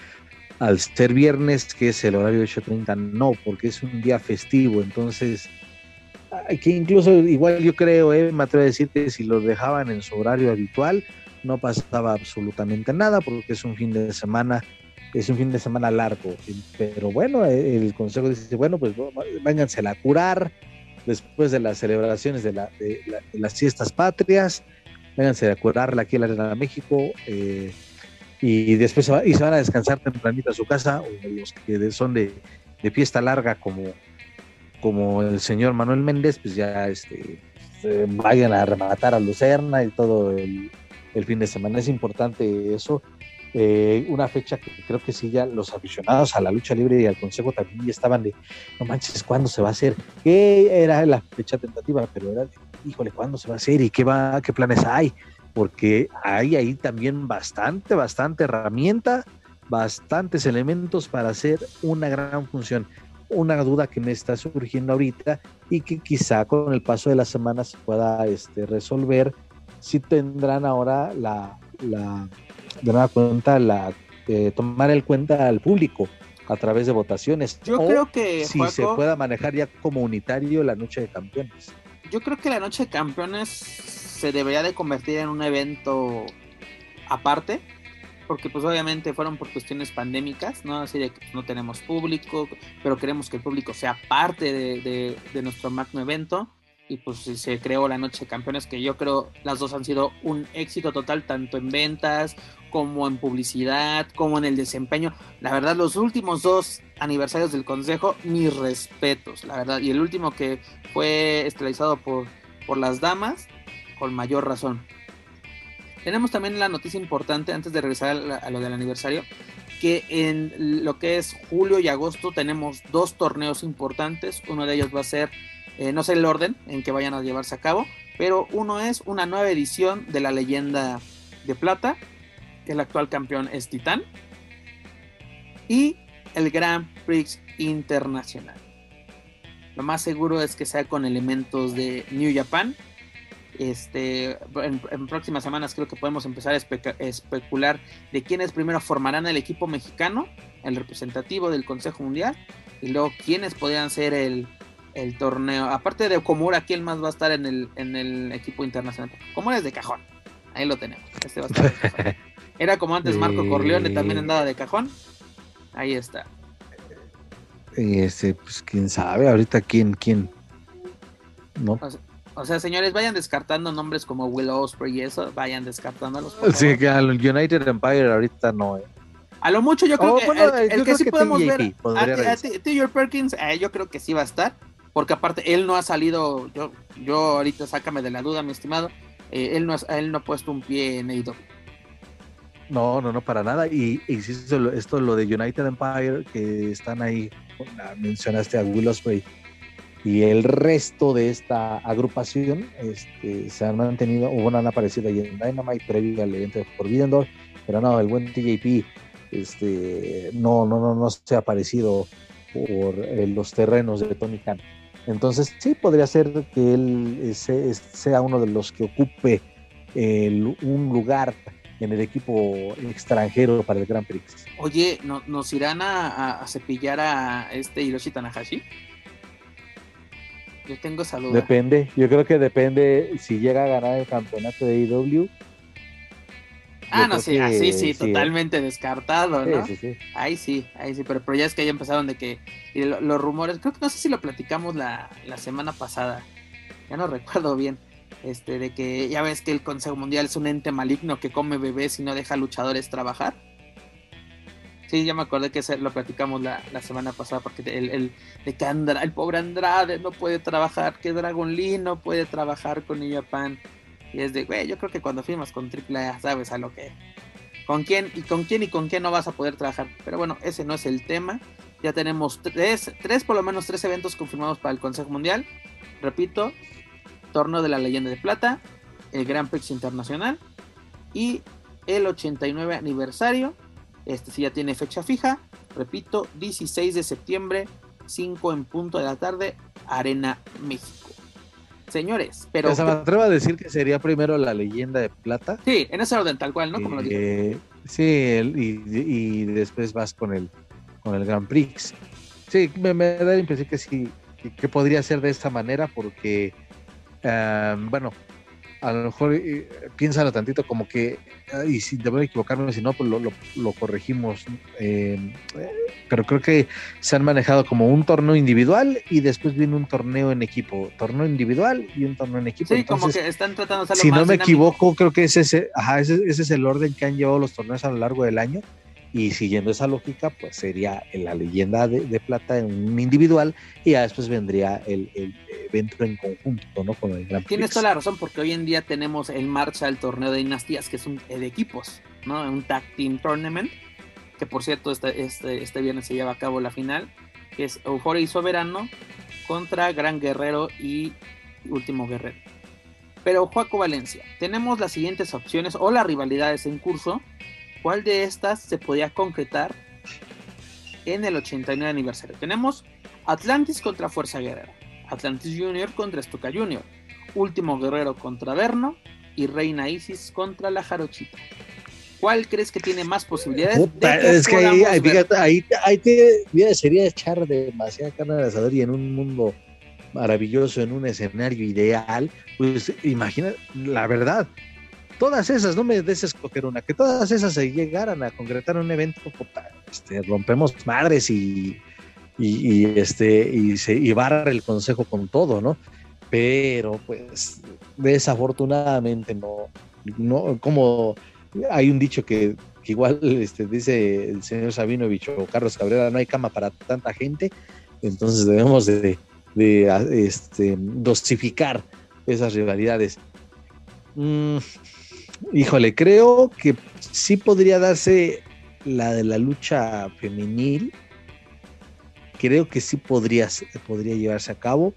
al ser viernes, que es el horario de 8.30, no, porque es un día festivo, entonces, que incluso igual yo creo, eh, me atrevo a decir que si lo dejaban en su horario habitual, no pasaba absolutamente nada, porque es un fin de semana, es un fin de semana largo, pero bueno, eh, el consejo dice, bueno, pues váyansela a curar, después de las celebraciones de, las fiestas patrias, vénganse a curarla aquí en la Arena de México. Eh, y después se, y se van a descansar tempranito a su casa, o los que son de, fiesta larga como, como el señor Manuel Méndez, pues ya este, vayan a rematar a Lucerna y todo el, el fin de semana. Es importante eso. Eh, una fecha que creo que sí, ya los aficionados a la lucha libre y al consejo también estaban de, no manches, ¿cuándo se va a hacer? ¿Qué era la fecha tentativa? Pero era, de, híjole, ¿cuándo se va a hacer? ¿Y qué, va, qué planes hay? Porque hay ahí también bastante, bastante herramienta, bastantes elementos para hacer una gran función. Una duda que me está surgiendo ahorita y que quizá con el paso de las semanas se pueda este, resolver si tendrán ahora la, la de nueva cuenta, la, eh, tomar el cuenta al público a través de votaciones. Yo creo que si se pueda manejar ya como unitario la noche de campeones. Yo creo que la noche de campeones se debería de convertir en un evento aparte, porque pues obviamente fueron por cuestiones pandémicas, ¿no? Así de que no tenemos público, pero queremos que el público sea parte de, de nuestro magno evento y pues se creó la Noche de Campeones, que yo creo las dos han sido un éxito total, tanto en ventas como en publicidad, como en el desempeño. La verdad, los últimos dos aniversarios del Consejo, mis respetos, la verdad. Y el último que fue estelarizado por, por las damas, con mayor razón. Tenemos también la noticia importante, antes de regresar a, lo del aniversario, que en lo que es julio y agosto tenemos dos torneos importantes. Uno de ellos va a ser eh, no sé el orden en que vayan a llevarse a cabo, pero uno es una nueva edición de la leyenda de plata, que el actual campeón es Titán, y el Grand Prix Internacional. Lo más seguro es que sea con elementos de New Japan. Este, en, próximas semanas creo que podemos empezar a especular de quiénes primero formarán el equipo mexicano, el representativo del Consejo Mundial, y luego quiénes podrían ser el, el torneo. Aparte de Komura, ¿quién más va a estar en el, en el equipo internacional? Komura es de cajón. Ahí lo tenemos. Este va a estar Era como antes Marco Corleone, también andaba de cajón. Ahí está. Ese, pues quién sabe, ahorita quién, quién. No. O sea, señores, vayan descartando nombres como Will Osprey y eso, vayan descartándolos. Sí, que al United Empire ahorita no. Eh. A lo mucho yo creo oh, que el, que sí podemos ver, T.J. Perkins, eh, yo creo que sí va a estar porque aparte él no ha salido, yo, yo ahorita sácame de la duda, mi estimado, eh, él, no él no ha puesto un pie en AEW. No, no, no, para nada. Y, y esto, esto, lo de United Empire, que están ahí, mencionaste a Will Ospreay, y el resto de esta agrupación este, se han mantenido, o bueno, han aparecido ahí en Dynamite previo al evento de Forbidden Door, pero no, el buen TJP este, no, no, no, no se ha aparecido por eh, los terrenos de Tony Khan. Entonces, sí, podría ser que él sea uno de los que ocupe un lugar en el equipo extranjero para el Grand Prix. Oye, ¿nos irán a, cepillar a este Hiroshi Tanahashi? Yo tengo salud. Depende, yo creo que depende si llega a ganar el campeonato de IW Ah, no, sí, así sí, totalmente descartado, ¿no? Sí, sí, ahí sí, ahí sí, pero, pero ya es que ya empezaron de que los rumores, creo que no sé si lo platicamos la, la semana pasada, ya no recuerdo bien, este, de que ya ves que el Consejo Mundial es un ente maligno que come bebés y no deja luchadores trabajar. Sí, ya me acordé que lo platicamos la, semana pasada, porque el, el, de que el pobre Andrade no puede trabajar, que Dragon Lee no puede trabajar con New Japan y es de, güey, yo creo que cuando firmas con AAA sabes a lo que... Con quién y con quién y con quién no vas a poder trabajar. Pero bueno, ese no es el tema. Ya tenemos tres, tres por lo menos tres eventos confirmados para el Consejo Mundial. Repito, Torneo de la Leyenda de Plata, el Grand Prix Internacional y el 89 aniversario. Este sí ya tiene fecha fija. Repito, 16 de septiembre, 5 en punto de la tarde, Arena México señores. Pero. se me atrevo a decir que sería primero la leyenda de plata. Sí, en ese orden, tal cual, ¿no? Como lo dije. Sí, y, después vas con el, con el Grand Prix. Sí, me, da la impresión que sí, que, podría ser de esta manera, porque, bueno, a lo mejor eh, piénsalo tantito como que, y si debo equivocarme, si no, pues lo, lo, corregimos. Eh, pero creo que se han manejado como un torneo individual y después viene un torneo en equipo. Torneo individual y un torneo en equipo. Sí, como que están tratando de Si no me equivoco, creo que ese, ese, ajá, ese, ese es el orden que han llevado los torneos a lo largo del año. Y siguiendo esa lógica, pues sería la leyenda de, plata en un individual y ya después vendría el, evento en conjunto, ¿no? Con el Gran Tienes toda la razón, porque hoy en día tenemos en marcha el torneo de dinastías, que es un de equipos, ¿no? Un tag team tournament, que por cierto, este, este, este viernes se lleva a cabo la final, que es Euphoria y Soberano contra Gran Guerrero y Último Guerrero. Pero Juaco Valencia, tenemos las siguientes opciones o las rivalidades en curso ¿Cuál de estas se podía concretar en el 89 aniversario? Tenemos Atlantis contra Fuerza Guerrera, Atlantis Junior contra Estuca Junior, Último Guerrero contra Verno y Reina Isis contra la Jarochita. ¿Cuál crees que tiene más posibilidades? es que ahí, fíjate, ahí, te, sería echar demasiada carne al asador y en un mundo maravilloso, en un escenario ideal, pues imagina, la verdad, todas esas, no me des escoger una, que todas esas se llegaran a concretar un evento, este, rompemos madres y, y, este, y, se, y barra el consejo con todo, ¿no? Pero pues desafortunadamente no, no, como hay un dicho que, igual este, dice el señor Sabinovich o Carlos Cabrera, no hay cama para tanta gente, entonces debemos de, este, dosificar esas rivalidades. Mm, Híjole, creo que sí podría darse la de la lucha femenil. Creo que sí podría, podría llevarse a cabo.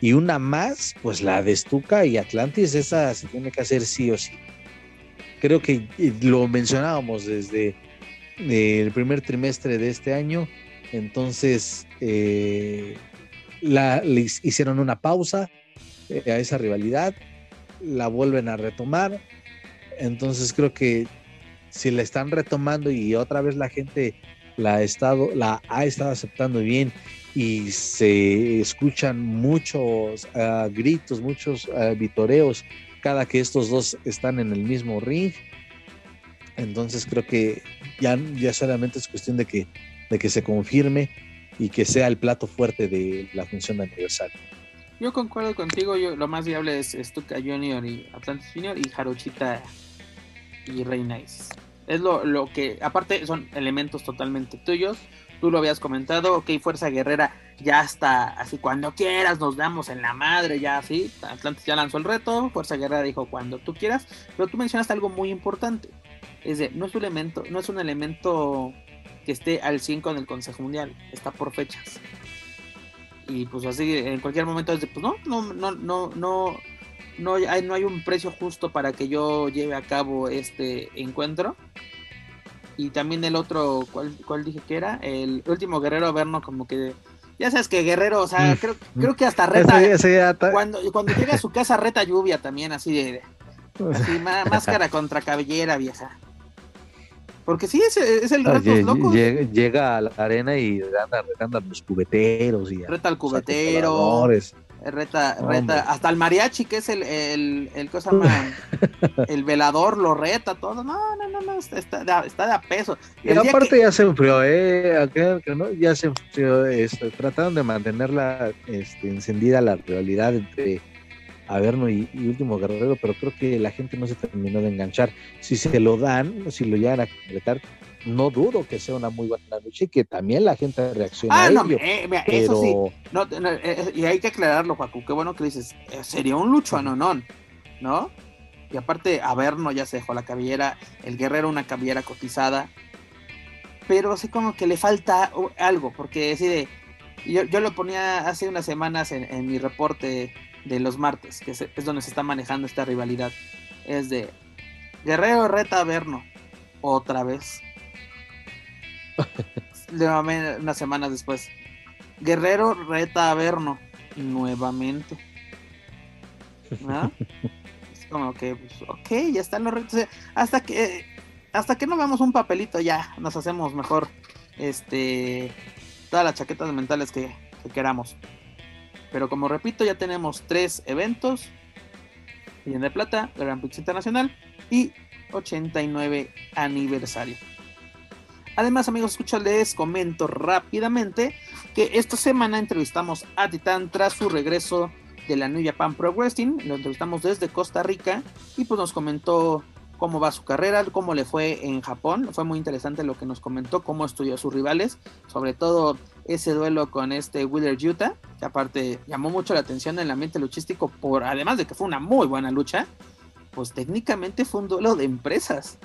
Y una más, pues la de Stuka y Atlantis, esa se tiene que hacer sí o sí. Creo que lo mencionábamos desde el primer trimestre de este año. Entonces, eh, la, le hicieron una pausa eh, a esa rivalidad, la vuelven a retomar entonces creo que si la están retomando y otra vez la gente la ha estado, la ha estado aceptando bien y se escuchan muchos ah, gritos, muchos uh, vitoreos cada que estos dos están en el mismo ring. Entonces creo que ya, ya solamente es cuestión de que, de que se confirme y que sea el plato fuerte de la función de aniversario. Yo concuerdo contigo, yo, lo más viable es Stuka Junior y Atlantis Junior y Jarochita y Reina. Es lo, lo que, aparte, son elementos totalmente tuyos. Tú lo habías comentado, ok, Fuerza Guerrera ya está así, cuando quieras nos damos en la madre, ya así. Atlantis ya lanzó el reto, Fuerza Guerrera dijo cuando tú quieras, pero tú mencionaste algo muy importante. Es de, no es un elemento, no es un elemento que esté al 5 en el Consejo Mundial, está por fechas. Y pues así, en cualquier momento es de, pues no, no, no, no, no, no hay, no hay un precio justo para que yo lleve a cabo este encuentro. Y también el otro, ¿cuál, dije que era? El último Guerrero Verno, como que. Ya sabes que Guerrero, o sea, mm. creo, creo que hasta reta. cuando, cuando llega a su casa, reta lluvia también, así de. Así, máscara contra cabellera, vieja. Porque sí, es, es el reto loco. Llega, a la arena y anda retando a los cubeteros. Y reta al cubetero. Reta, reta, hasta el mariachi, que es el, el, el cosa el velador lo reta todo. No, no, no, no, está, está de a peso. y aparte ya se enfrió, eh, ya se enfrió, esto, trataron de mantenerla este, encendida la realidad entre Averno y, y, Último Guerrero, pero creo que la gente no se terminó de enganchar. Si se lo dan, si lo llegan a completar, no dudo que sea una muy buena lucha y que también la gente reaccione ah, a no, eh, eso sí. Eh, eh, y hay que aclararlo, Joaquín. Qué bueno que dices. sería un lucho anonón, ¿no? Y aparte, Averno ya se dejó la cabellera. El guerrero, una cabellera cotizada. Pero así como que le falta algo. Porque así Yo, yo lo ponía hace unas semanas en, mi reporte de los martes, que es, donde se está manejando esta rivalidad. Es de Guerrero reta Averno. Otra vez nuevamente unas semanas después. Guerrero reta a Verno nuevamente. es como que, pues, ok, ya están los retos. Hasta que, hasta que no veamos un papelito, ya nos hacemos mejor este todas las chaquetas mentales que, que queramos. Pero como repito, ya tenemos tres eventos Millón de Plata, Gran Prix Internacional y 89 aniversario. Además, amigos, escucho les comento rápidamente que esta semana entrevistamos a Titán tras su regreso de la New Japan Pro Wrestling. Lo entrevistamos desde Costa Rica y pues nos comentó cómo va su carrera, cómo le fue en Japón. Fue muy interesante lo que nos comentó, cómo estudió a sus rivales, sobre todo ese duelo con este Wheeler Utah, que aparte llamó mucho la atención en el ambiente luchístico, por, además de que fue una muy buena lucha, pues técnicamente fue un duelo de empresas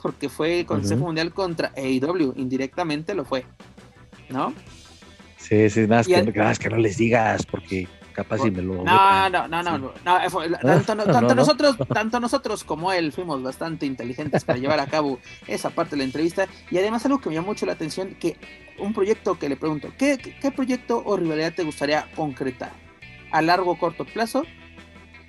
porque fue Consejo Mundial contra AEW, indirectamente lo fue, ¿no? Sí, sí, nada, que, que no les digas, porque capaz si me lo... No, no, no, no, tanto, nosotros, tanto nosotros como él fuimos bastante inteligentes para llevar a cabo esa parte de la entrevista, y además algo que me llamó mucho la atención, que un proyecto que le pregunto, ¿qué, qué proyecto o rivalidad te gustaría concretar? ¿A largo o corto plazo?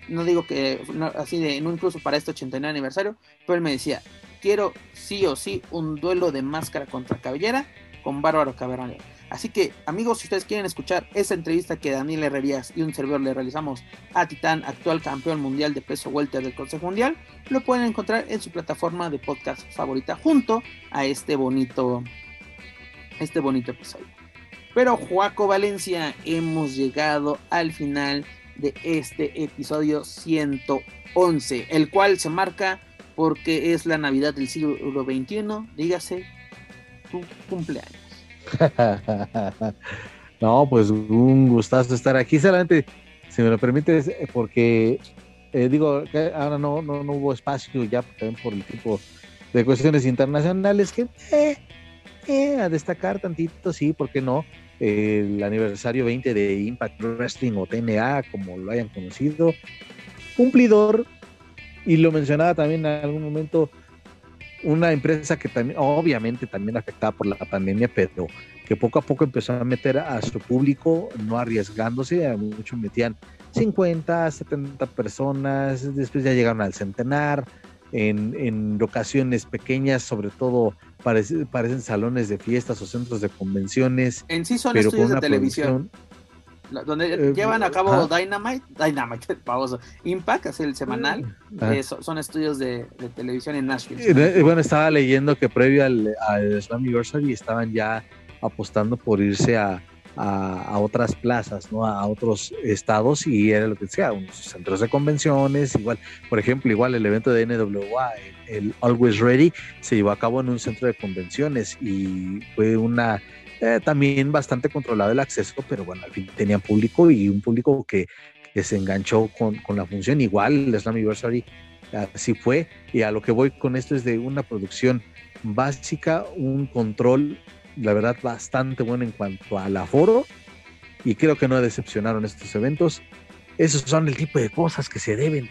no digo que así de, no incluso para este 89 aniversario, pero él me decía, quiero sí o sí un duelo de máscara contra cabellera con Bárbaro Cabrera. Así que, amigos, si ustedes quieren escuchar esa entrevista que Daniel Herrerías y un servidor le realizamos a Titán, actual campeón mundial de peso welter del Consejo Mundial, lo pueden encontrar en su plataforma de podcast favorita junto a este bonito, este bonito episodio. Pero, Joaco Valencia, hemos llegado al final de este episodio 111, el cual se marca porque es la Navidad del siglo XXI, dígase tu cumpleaños. no, pues un gustazo estar aquí, solamente, si me lo permites, eh, porque eh, digo, ahora no, no, no, hubo espacio ya también por el tipo de cuestiones internacionales que eh, eh, a destacar tantito, sí, ¿por qué no? el aniversario 20 de Impact Wrestling o TNA, como lo hayan conocido, cumplidor y lo mencionaba también en algún momento, una empresa que también, obviamente también afectada por la pandemia, pero que poco a poco empezó a meter a su público, no arriesgándose, muchos metían 50, 70 personas, después ya llegaron al centenar, en, en ocasiones pequeñas, sobre todo parecen salones de fiestas o centros de convenciones. En sí son estudios de televisión donde eh, llevan a cabo Dynamite, Dynamite, pausa, Impact, es el semanal, ah. eh, son, estudios de, televisión en Nashville. Bueno, estaba leyendo que previo al, al Slammiversary estaban ya apostando por irse a, a, otras plazas, ¿no? A otros estados y era lo que decía, unos centros de convenciones, igual, por ejemplo, igual el evento de NWA, el Always Ready, se llevó a cabo en un centro de convenciones y fue una eh, también bastante controlado el acceso, pero bueno, al fin tenían público y un público que, se enganchó con, la función. Igual el Slammiversary así fue. Y a lo que voy con esto es de una producción básica, un control, la verdad, bastante bueno en cuanto al aforo. Y creo que no decepcionaron estos eventos. Esos son el tipo de cosas que se deben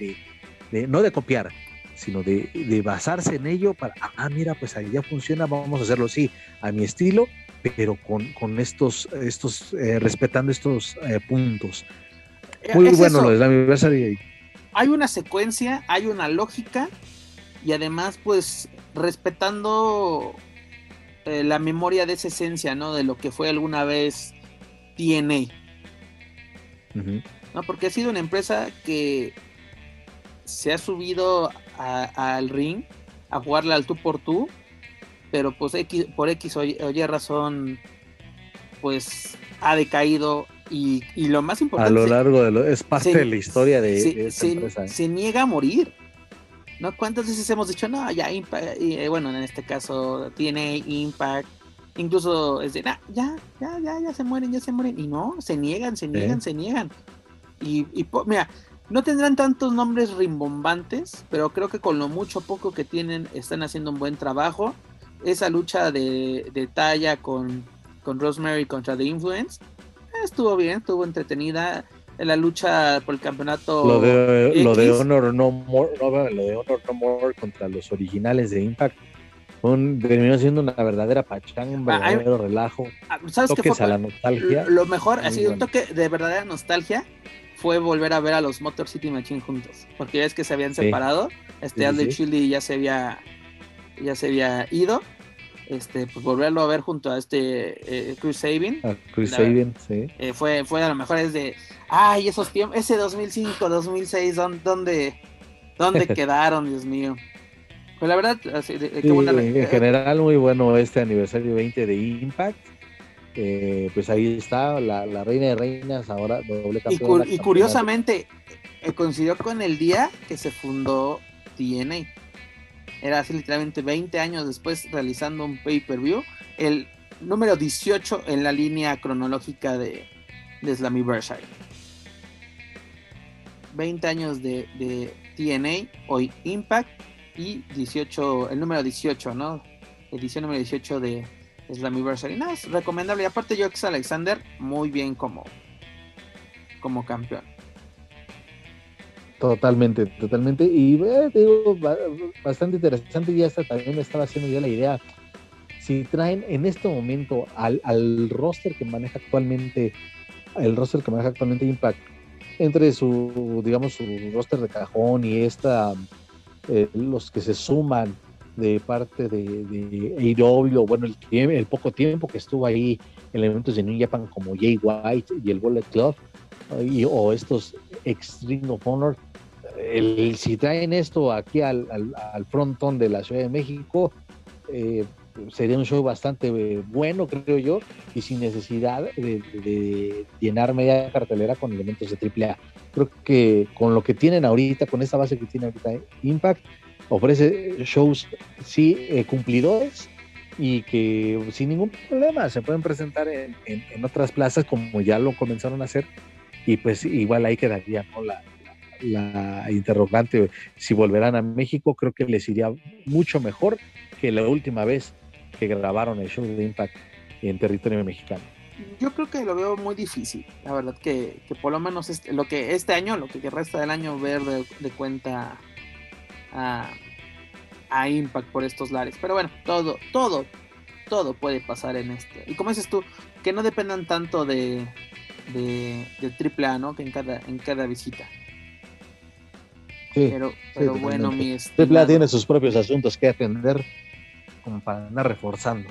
de, no de copiar, sino de, de, basarse en ello para, ah, mira, pues ya funciona, vamos a hacerlo así, a mi estilo, pero con, estos, estos eh, respetando estos eh, puntos. Eh, Muy bueno lo de la aniversario. Hay una secuencia, hay una lógica y además pues respetando la memoria de esa esencia, ¿no? De lo que fue alguna vez TNA. ¿No? Porque ha sido una empresa que se ha subido al ring a jugarle al tú por tú pero pues X, por X o Y, razón, pues ha decaído y, lo más importante... A lo largo de lo... es parte de la historia de, se, se, niega a morir. ¿No? ¿Cuántas veces hemos dicho, no, ya Impact, eh, bueno, en este caso tiene Impact, incluso es de, ya, ya, ya, ya se mueren, ya se mueren, y no, se niegan, se niegan, se niegan. Y, y mira, no tendrán tantos nombres rimbombantes, pero creo que con lo mucho poco que tienen están haciendo un buen trabajo esa lucha de, talla con, con, Rosemary contra The Influence estuvo bien, estuvo entretenida. En la lucha por el campeonato. Lo de, lo de Honor No More, lo de Honor No More contra los originales de Impact. terminó siendo una verdadera pachanga, un ah, verdadero relajo. Ah, ¿Sabes qué fue? a la nostalgia. Lo mejor, así un toque de verdadera nostalgia fue volver a ver a los Motor City Machine juntos. Porque ves que se habían separado. Este sí, Chili ya se había ya se había ido este, pues volverlo a ver junto a este eh, Chris Sabin. Chris Sabin, sí. Eh, fue, fue a lo mejor es de, ay, esos tiempos, ese 2005, 2006, donde, ¿Dónde quedaron, Dios mío? Pues la verdad, en general muy bueno este aniversario 20 de Impact. Eh, pues ahí está la, reina de reinas ahora doble campeona. Y, curiosamente eh, coincidió con el día que se fundó TNA. Era así literalmente 20 años después realizando un pay-per-view. El número 18 en la línea cronológica de, de Slammiversary. 20 años de, TNA, hoy Impact y 18, el número 18, ¿no? Edición número 18 de Slammiversary. No, es recomendable. Y aparte, Jox Alexander, muy bien como, como campeón. Totalmente, totalmente. Y eh, digo, bastante interesante. Ya está, también estaba haciendo ya la idea. Si traen en este momento al, al roster que maneja actualmente, el roster que maneja actualmente Impact, entre su, digamos, su roster de cajón y esta eh, los que se suman de parte de, de AEW, bueno, el, el poco tiempo que estuvo ahí en elementos de New Japan como Jay White y el Bullet Club, y, o estos Extreme of Honor, el, si traen esto aquí al, al, frontón de la Ciudad de México, eh, sería un show bastante eh, bueno, creo yo, y sin necesidad de, llenar media cartelera con elementos de AAA. Creo que con lo que tienen ahorita, con esta base que tiene ahorita Impact, ofrece shows, sí, eh, cumplidores y que sin ningún problema se pueden presentar en, otras plazas como ya lo comenzaron a hacer y pues igual ahí quedaría la, la interrogante si volverán a México creo que les iría mucho mejor que la última vez que grabaron el show de Impact en territorio mexicano? Yo creo que lo veo muy difícil, la verdad que, por lo menos este, lo que este año, lo que resta del año ver de, cuenta a, Impact por estos lares. Pero bueno, todo, todo, todo puede pasar en este. Y como dices tú, que no dependan tanto de, de, AAA, ¿no? Que en cada, en cada visita. Pero, pero bueno, mi estimado... tiene sus propios asuntos que atender como para andar reforzando.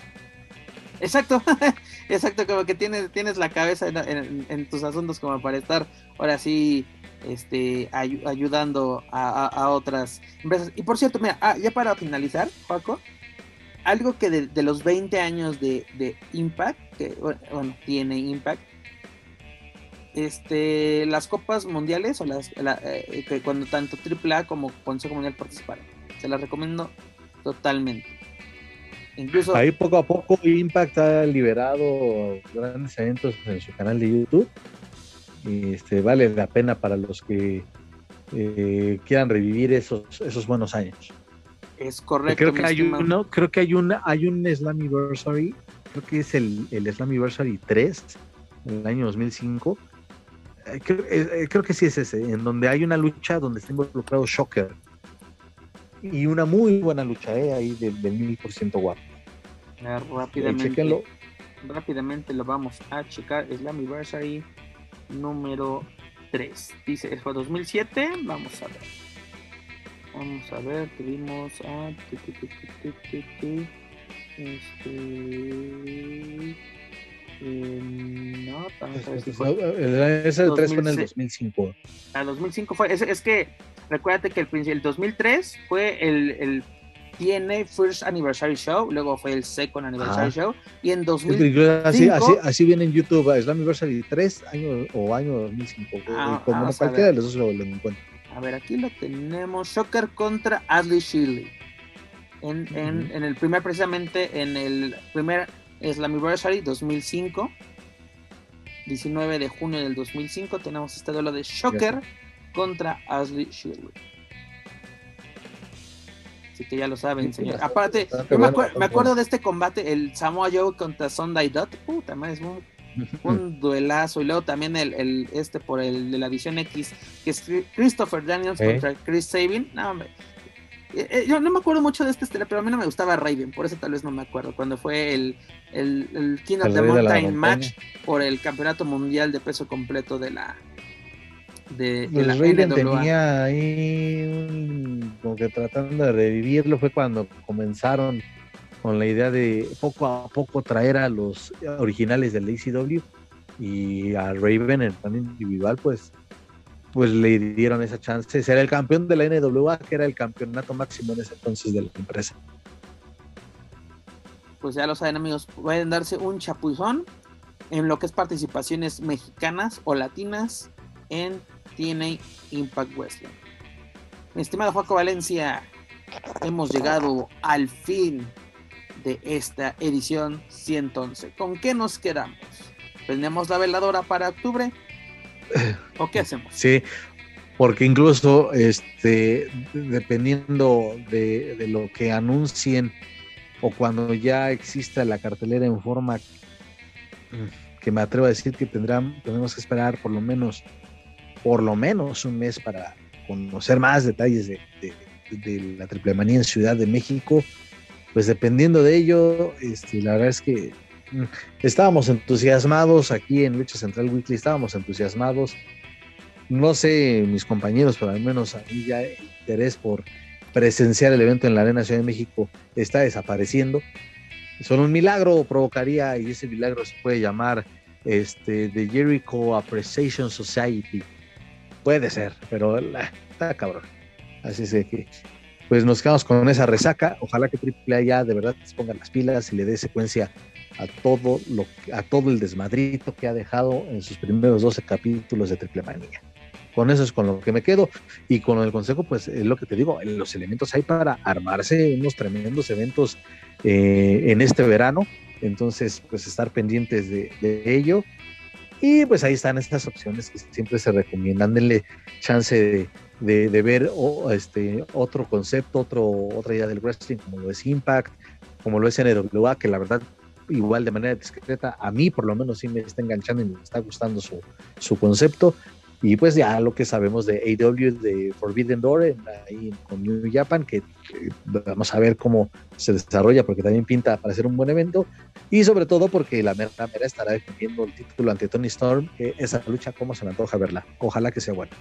Exacto, exacto, como que tienes, tienes la cabeza en, tus asuntos como para estar ahora sí este, ayudando a, otras empresas. Y por cierto, mira, ah, ya para finalizar, Paco, algo que de, los 20 años de, Impact, que bueno, tiene Impact, este, las copas mundiales o las eh, que cuando tanto AAA como Consejo Mundial participaron. Se las recomiendo totalmente. Incluso... Ahí poco a poco Impact ha liberado grandes eventos en su canal de YouTube. Y este, vale la pena para los que eh, quieran revivir esos, esos buenos años. Es correcto. Creo que hay uno, creo que hay una, hay un Slammiversary, creo que es el, el Slammiversary 3, en el año 2005. Eh, creo, eh, creo, que sí es ese, en donde hay una lucha donde está involucrado Shocker y una muy buena lucha ¿eh? ahí del, del ciento guapo. rápidamente, rápidamente lo vamos a checar. Es la anniversary número 3. Dice, fue 2007. Vamos a ver. Vamos a ver, tuvimos a. Este. No, vamos a ver si fue. Ese 3 fue en el 2005. A 2005 fue. Es, es que Recuérdate que el, el 2003 fue el, el tiene First Anniversary Show, luego fue el Second Anniversary Show, y en 2005... Así, así, así viene en YouTube, es Anniversary 3 año, o año 2005, ah, como cualquiera de los dos lo, lo, encuentro. A ver, aquí lo tenemos, Shocker contra Adley Shirley. En, en, en, el primer, precisamente, en el primer Slammiversary 2005, 19 de junio del 2005, tenemos este duelo de Shocker contra Ashley Shirley. Así que ya lo saben, señor. Aparte, me, acuerdo de este combate, el Samoa Joe contra Sunday Dot. Puta madre, es un, duelazo. Y luego también el, este por el de la edición X, que es Christopher Daniels contra Chris Sabin. No, hombre. Eh, eh, yo no me acuerdo mucho de este estilo, pero a mí no me gustaba Raven, por eso tal vez no me acuerdo. Cuando fue el, el, el King of the Mountain Match por el campeonato mundial de peso completo de la, de, de la Raven tenía ahí como que tratando de revivirlo fue cuando comenzaron con la idea de poco a poco traer a los originales del ACW y a Raven en plan individual pues pues le dieron esa chance. Será el campeón de la NWA, que era el campeonato máximo en ese entonces de la empresa. Pues ya lo saben amigos, pueden darse un chapuzón en lo que es participaciones mexicanas o latinas en TNA Impact Wrestling. Mi estimado Juaco Valencia, hemos llegado al fin de esta edición 111. ¿Con qué nos quedamos? ¿Prendemos la veladora para octubre? ¿O qué hacemos? Sí, porque incluso este, dependiendo de, de, lo que anuncien o cuando ya exista la cartelera en forma que me atrevo a decir que tendrán, tenemos que esperar por lo menos, por lo menos un mes para conocer más detalles de, de, de la triple manía en Ciudad de México, pues dependiendo de ello, este, la verdad es que mm, estábamos entusiasmados aquí en Lucha Central Weekly, estábamos entusiasmados. No sé, mis compañeros, pero al menos a mí ya el interés por presenciar el evento en la Arena Ciudad de México está desapareciendo. Solo un milagro provocaría, y ese milagro se puede llamar este, The Jericho Appreciation Society. Puede ser, pero está cabrón. Así es que, pues nos quedamos con esa resaca. Ojalá que AAA ya de verdad se ponga las pilas y le dé secuencia a todo, lo, a todo el desmadrito que ha dejado en sus primeros 12 capítulos de Triple Manía. Con eso es con lo que me quedo y con el consejo, pues es lo que te digo, los elementos hay para armarse unos tremendos eventos eh, en este verano. Entonces, pues estar pendientes de, de ello. Y pues ahí están estas opciones que siempre se recomiendan. Denle chance de, de, de ver o, este, otro concepto, otro, otra idea del wrestling, como lo es Impact, como lo es NWA, que la verdad, igual de manera discreta, a mí por lo menos sí me está enganchando y me está gustando su, su concepto. Y pues ya lo que sabemos de AW, de Forbidden Door, en, ahí con New Japan, que, que, vamos a ver cómo se desarrolla, porque también pinta para ser un buen evento. Y sobre todo porque la Mera, Mera estará defendiendo el título ante Tony Storm. Eh, esa lucha, cómo se me antoja verla. Ojalá que sea buena.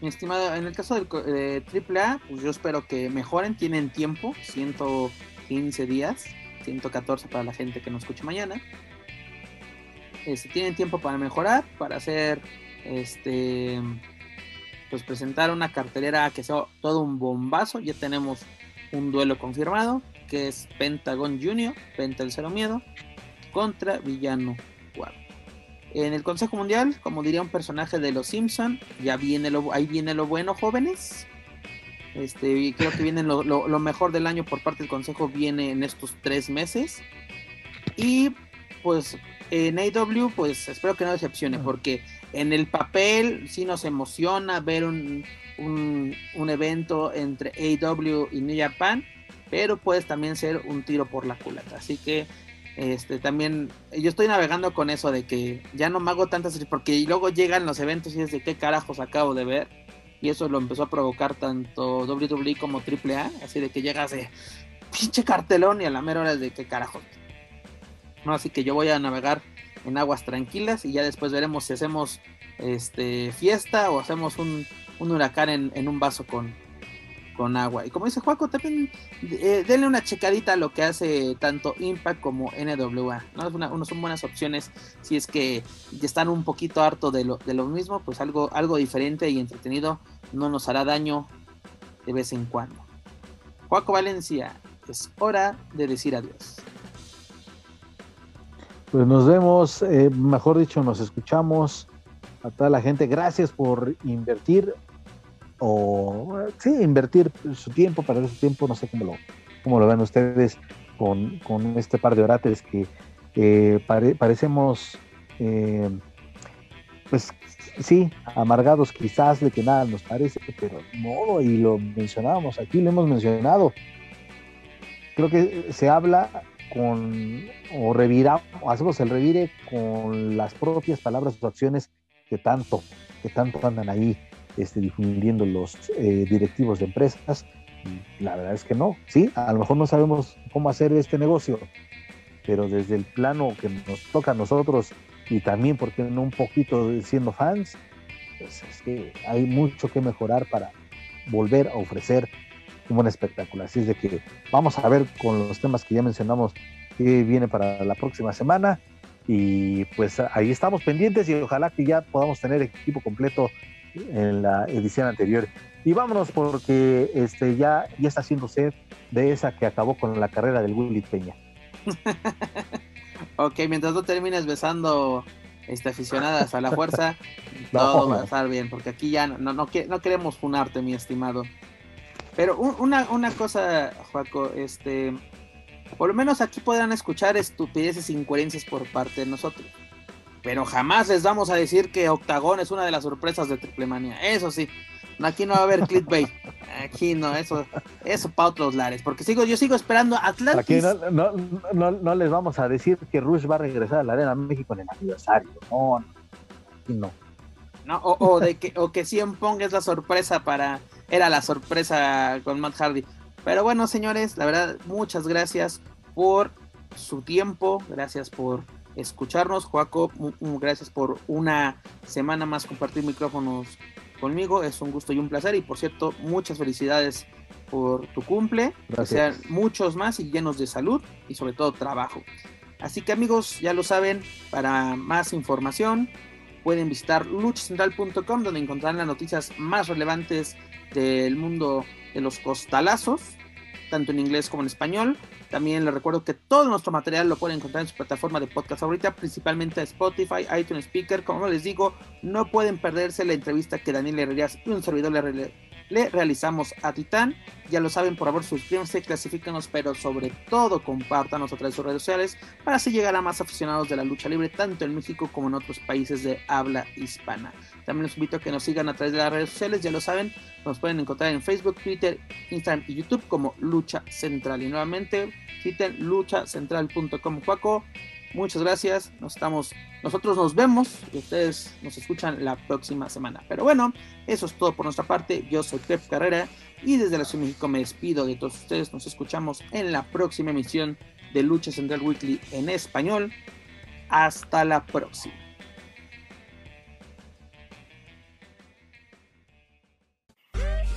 Mi estimado, en el caso del eh, AAA, pues yo espero que mejoren, tienen tiempo, 115 días, 114 para la gente que nos escuche mañana. Este, tienen tiempo para mejorar, para hacer, este, pues presentar una cartelera que sea todo un bombazo. Ya tenemos un duelo confirmado, que es Pentagon Junior, Penta el Cero Miedo, contra Villano 4. En el Consejo Mundial, como diría un personaje de Los Simpson, ya viene lo, ahí viene lo bueno, jóvenes. Este, creo que viene lo, lo, lo, mejor del año por parte del Consejo viene en estos tres meses. Y pues en AW, pues espero que no decepcione, porque en el papel sí nos emociona ver un, un, un evento entre AW y New Japan, pero puede también ser un tiro por la culata. Así que este también yo estoy navegando con eso de que ya no me hago tantas porque luego llegan los eventos y es de qué carajos acabo de ver y eso lo empezó a provocar tanto WWE como AAA así de que llegas de pinche cartelón y a la mera hora es de qué carajos no así que yo voy a navegar en aguas tranquilas y ya después veremos si hacemos este fiesta o hacemos un, huracán en un vaso con, con agua. Y como dice Juaco, también eh, denle una checadita a lo que hace tanto Impact como NWA. ¿no? Son buenas opciones si es que están un poquito harto de lo, de lo mismo, pues algo, algo diferente y entretenido no nos hará daño de vez en cuando. Juaco Valencia, es hora de decir adiós. Pues nos vemos, eh, mejor dicho, nos escuchamos. A toda la gente, gracias por invertir o sí, invertir su tiempo, perder su tiempo, no sé cómo lo, cómo lo ven ustedes con, con este par de orates que eh, pare, parecemos, eh, pues sí, amargados quizás de que nada nos parece, pero no, y lo mencionábamos aquí, lo hemos mencionado. Creo que se habla con, o reviramos, hacemos el revire con las propias palabras o acciones que tanto, que tanto andan ahí este, difundiendo los eh, directivos de empresas. La verdad es que no, sí, a lo mejor no sabemos cómo hacer este negocio, pero desde el plano que nos toca a nosotros y también, porque no un poquito siendo fans, pues es que hay mucho que mejorar para volver a ofrecer un buen espectáculo. Así es de que vamos a ver con los temas que ya mencionamos que viene para la próxima semana y pues ahí estamos pendientes y ojalá que ya podamos tener equipo completo en la edición anterior. Y vámonos porque este, ya, ya está haciendo sed de esa que acabó con la carrera del Willy Peña. ok, mientras tú termines besando este, aficionadas a la fuerza, todo va a estar bien, porque aquí ya no, no, no, queremos funarte, mi estimado. Pero una, una cosa, Joaco, este, por lo menos aquí podrán escuchar estupideces e incoherencias por parte de nosotros. Pero jamás les vamos a decir que Octagón es una de las sorpresas de Triplemania. Eso sí, aquí no va a haber clickbait. Aquí no, eso, eso para otros lares. Porque sigo, yo sigo esperando Atlantis. Aquí no, no, no, les vamos a decir que Rush va a regresar a la Arena México en el aniversario. No, no. no. o, de que, o que Cien Pong es la sorpresa para. Era la sorpresa con Matt Hardy. Pero bueno, señores, la verdad, muchas gracias por su tiempo. Gracias por escucharnos. Joaco, gracias por una semana más compartir micrófonos conmigo. Es un gusto y un placer. Y por cierto, muchas felicidades por tu cumple. Que sean muchos más y llenos de salud y sobre todo trabajo. Así que amigos, ya lo saben, para más información pueden visitar luchacentral.com donde encontrarán las noticias más relevantes del mundo de los costalazos, tanto en inglés como en español. También les recuerdo que todo nuestro material lo pueden encontrar en su plataforma de podcast favorita, principalmente Spotify, iTunes Speaker. Como les digo, no pueden perderse la entrevista que Daniel Herrerías y un servidor le le realizamos a Titán. Ya lo saben, por favor, suscríbanse, clasifíquenos, pero sobre todo compártanos a través de sus redes sociales para así llegar a más aficionados de la lucha libre, tanto en México como en otros países de habla hispana. También los invito a que nos sigan a través de las redes sociales, ya lo saben, nos pueden encontrar en Facebook, Twitter, Instagram y YouTube como Lucha Central. Y nuevamente, citen luchacentral.com, Juaco. Muchas gracias. Nos estamos, nosotros nos vemos y ustedes nos escuchan la próxima semana. Pero bueno, eso es todo por nuestra parte. Yo soy Pep Carrera y desde la Ciudad de México me despido de todos ustedes. Nos escuchamos en la próxima emisión de Lucha Central Weekly en español. Hasta la próxima.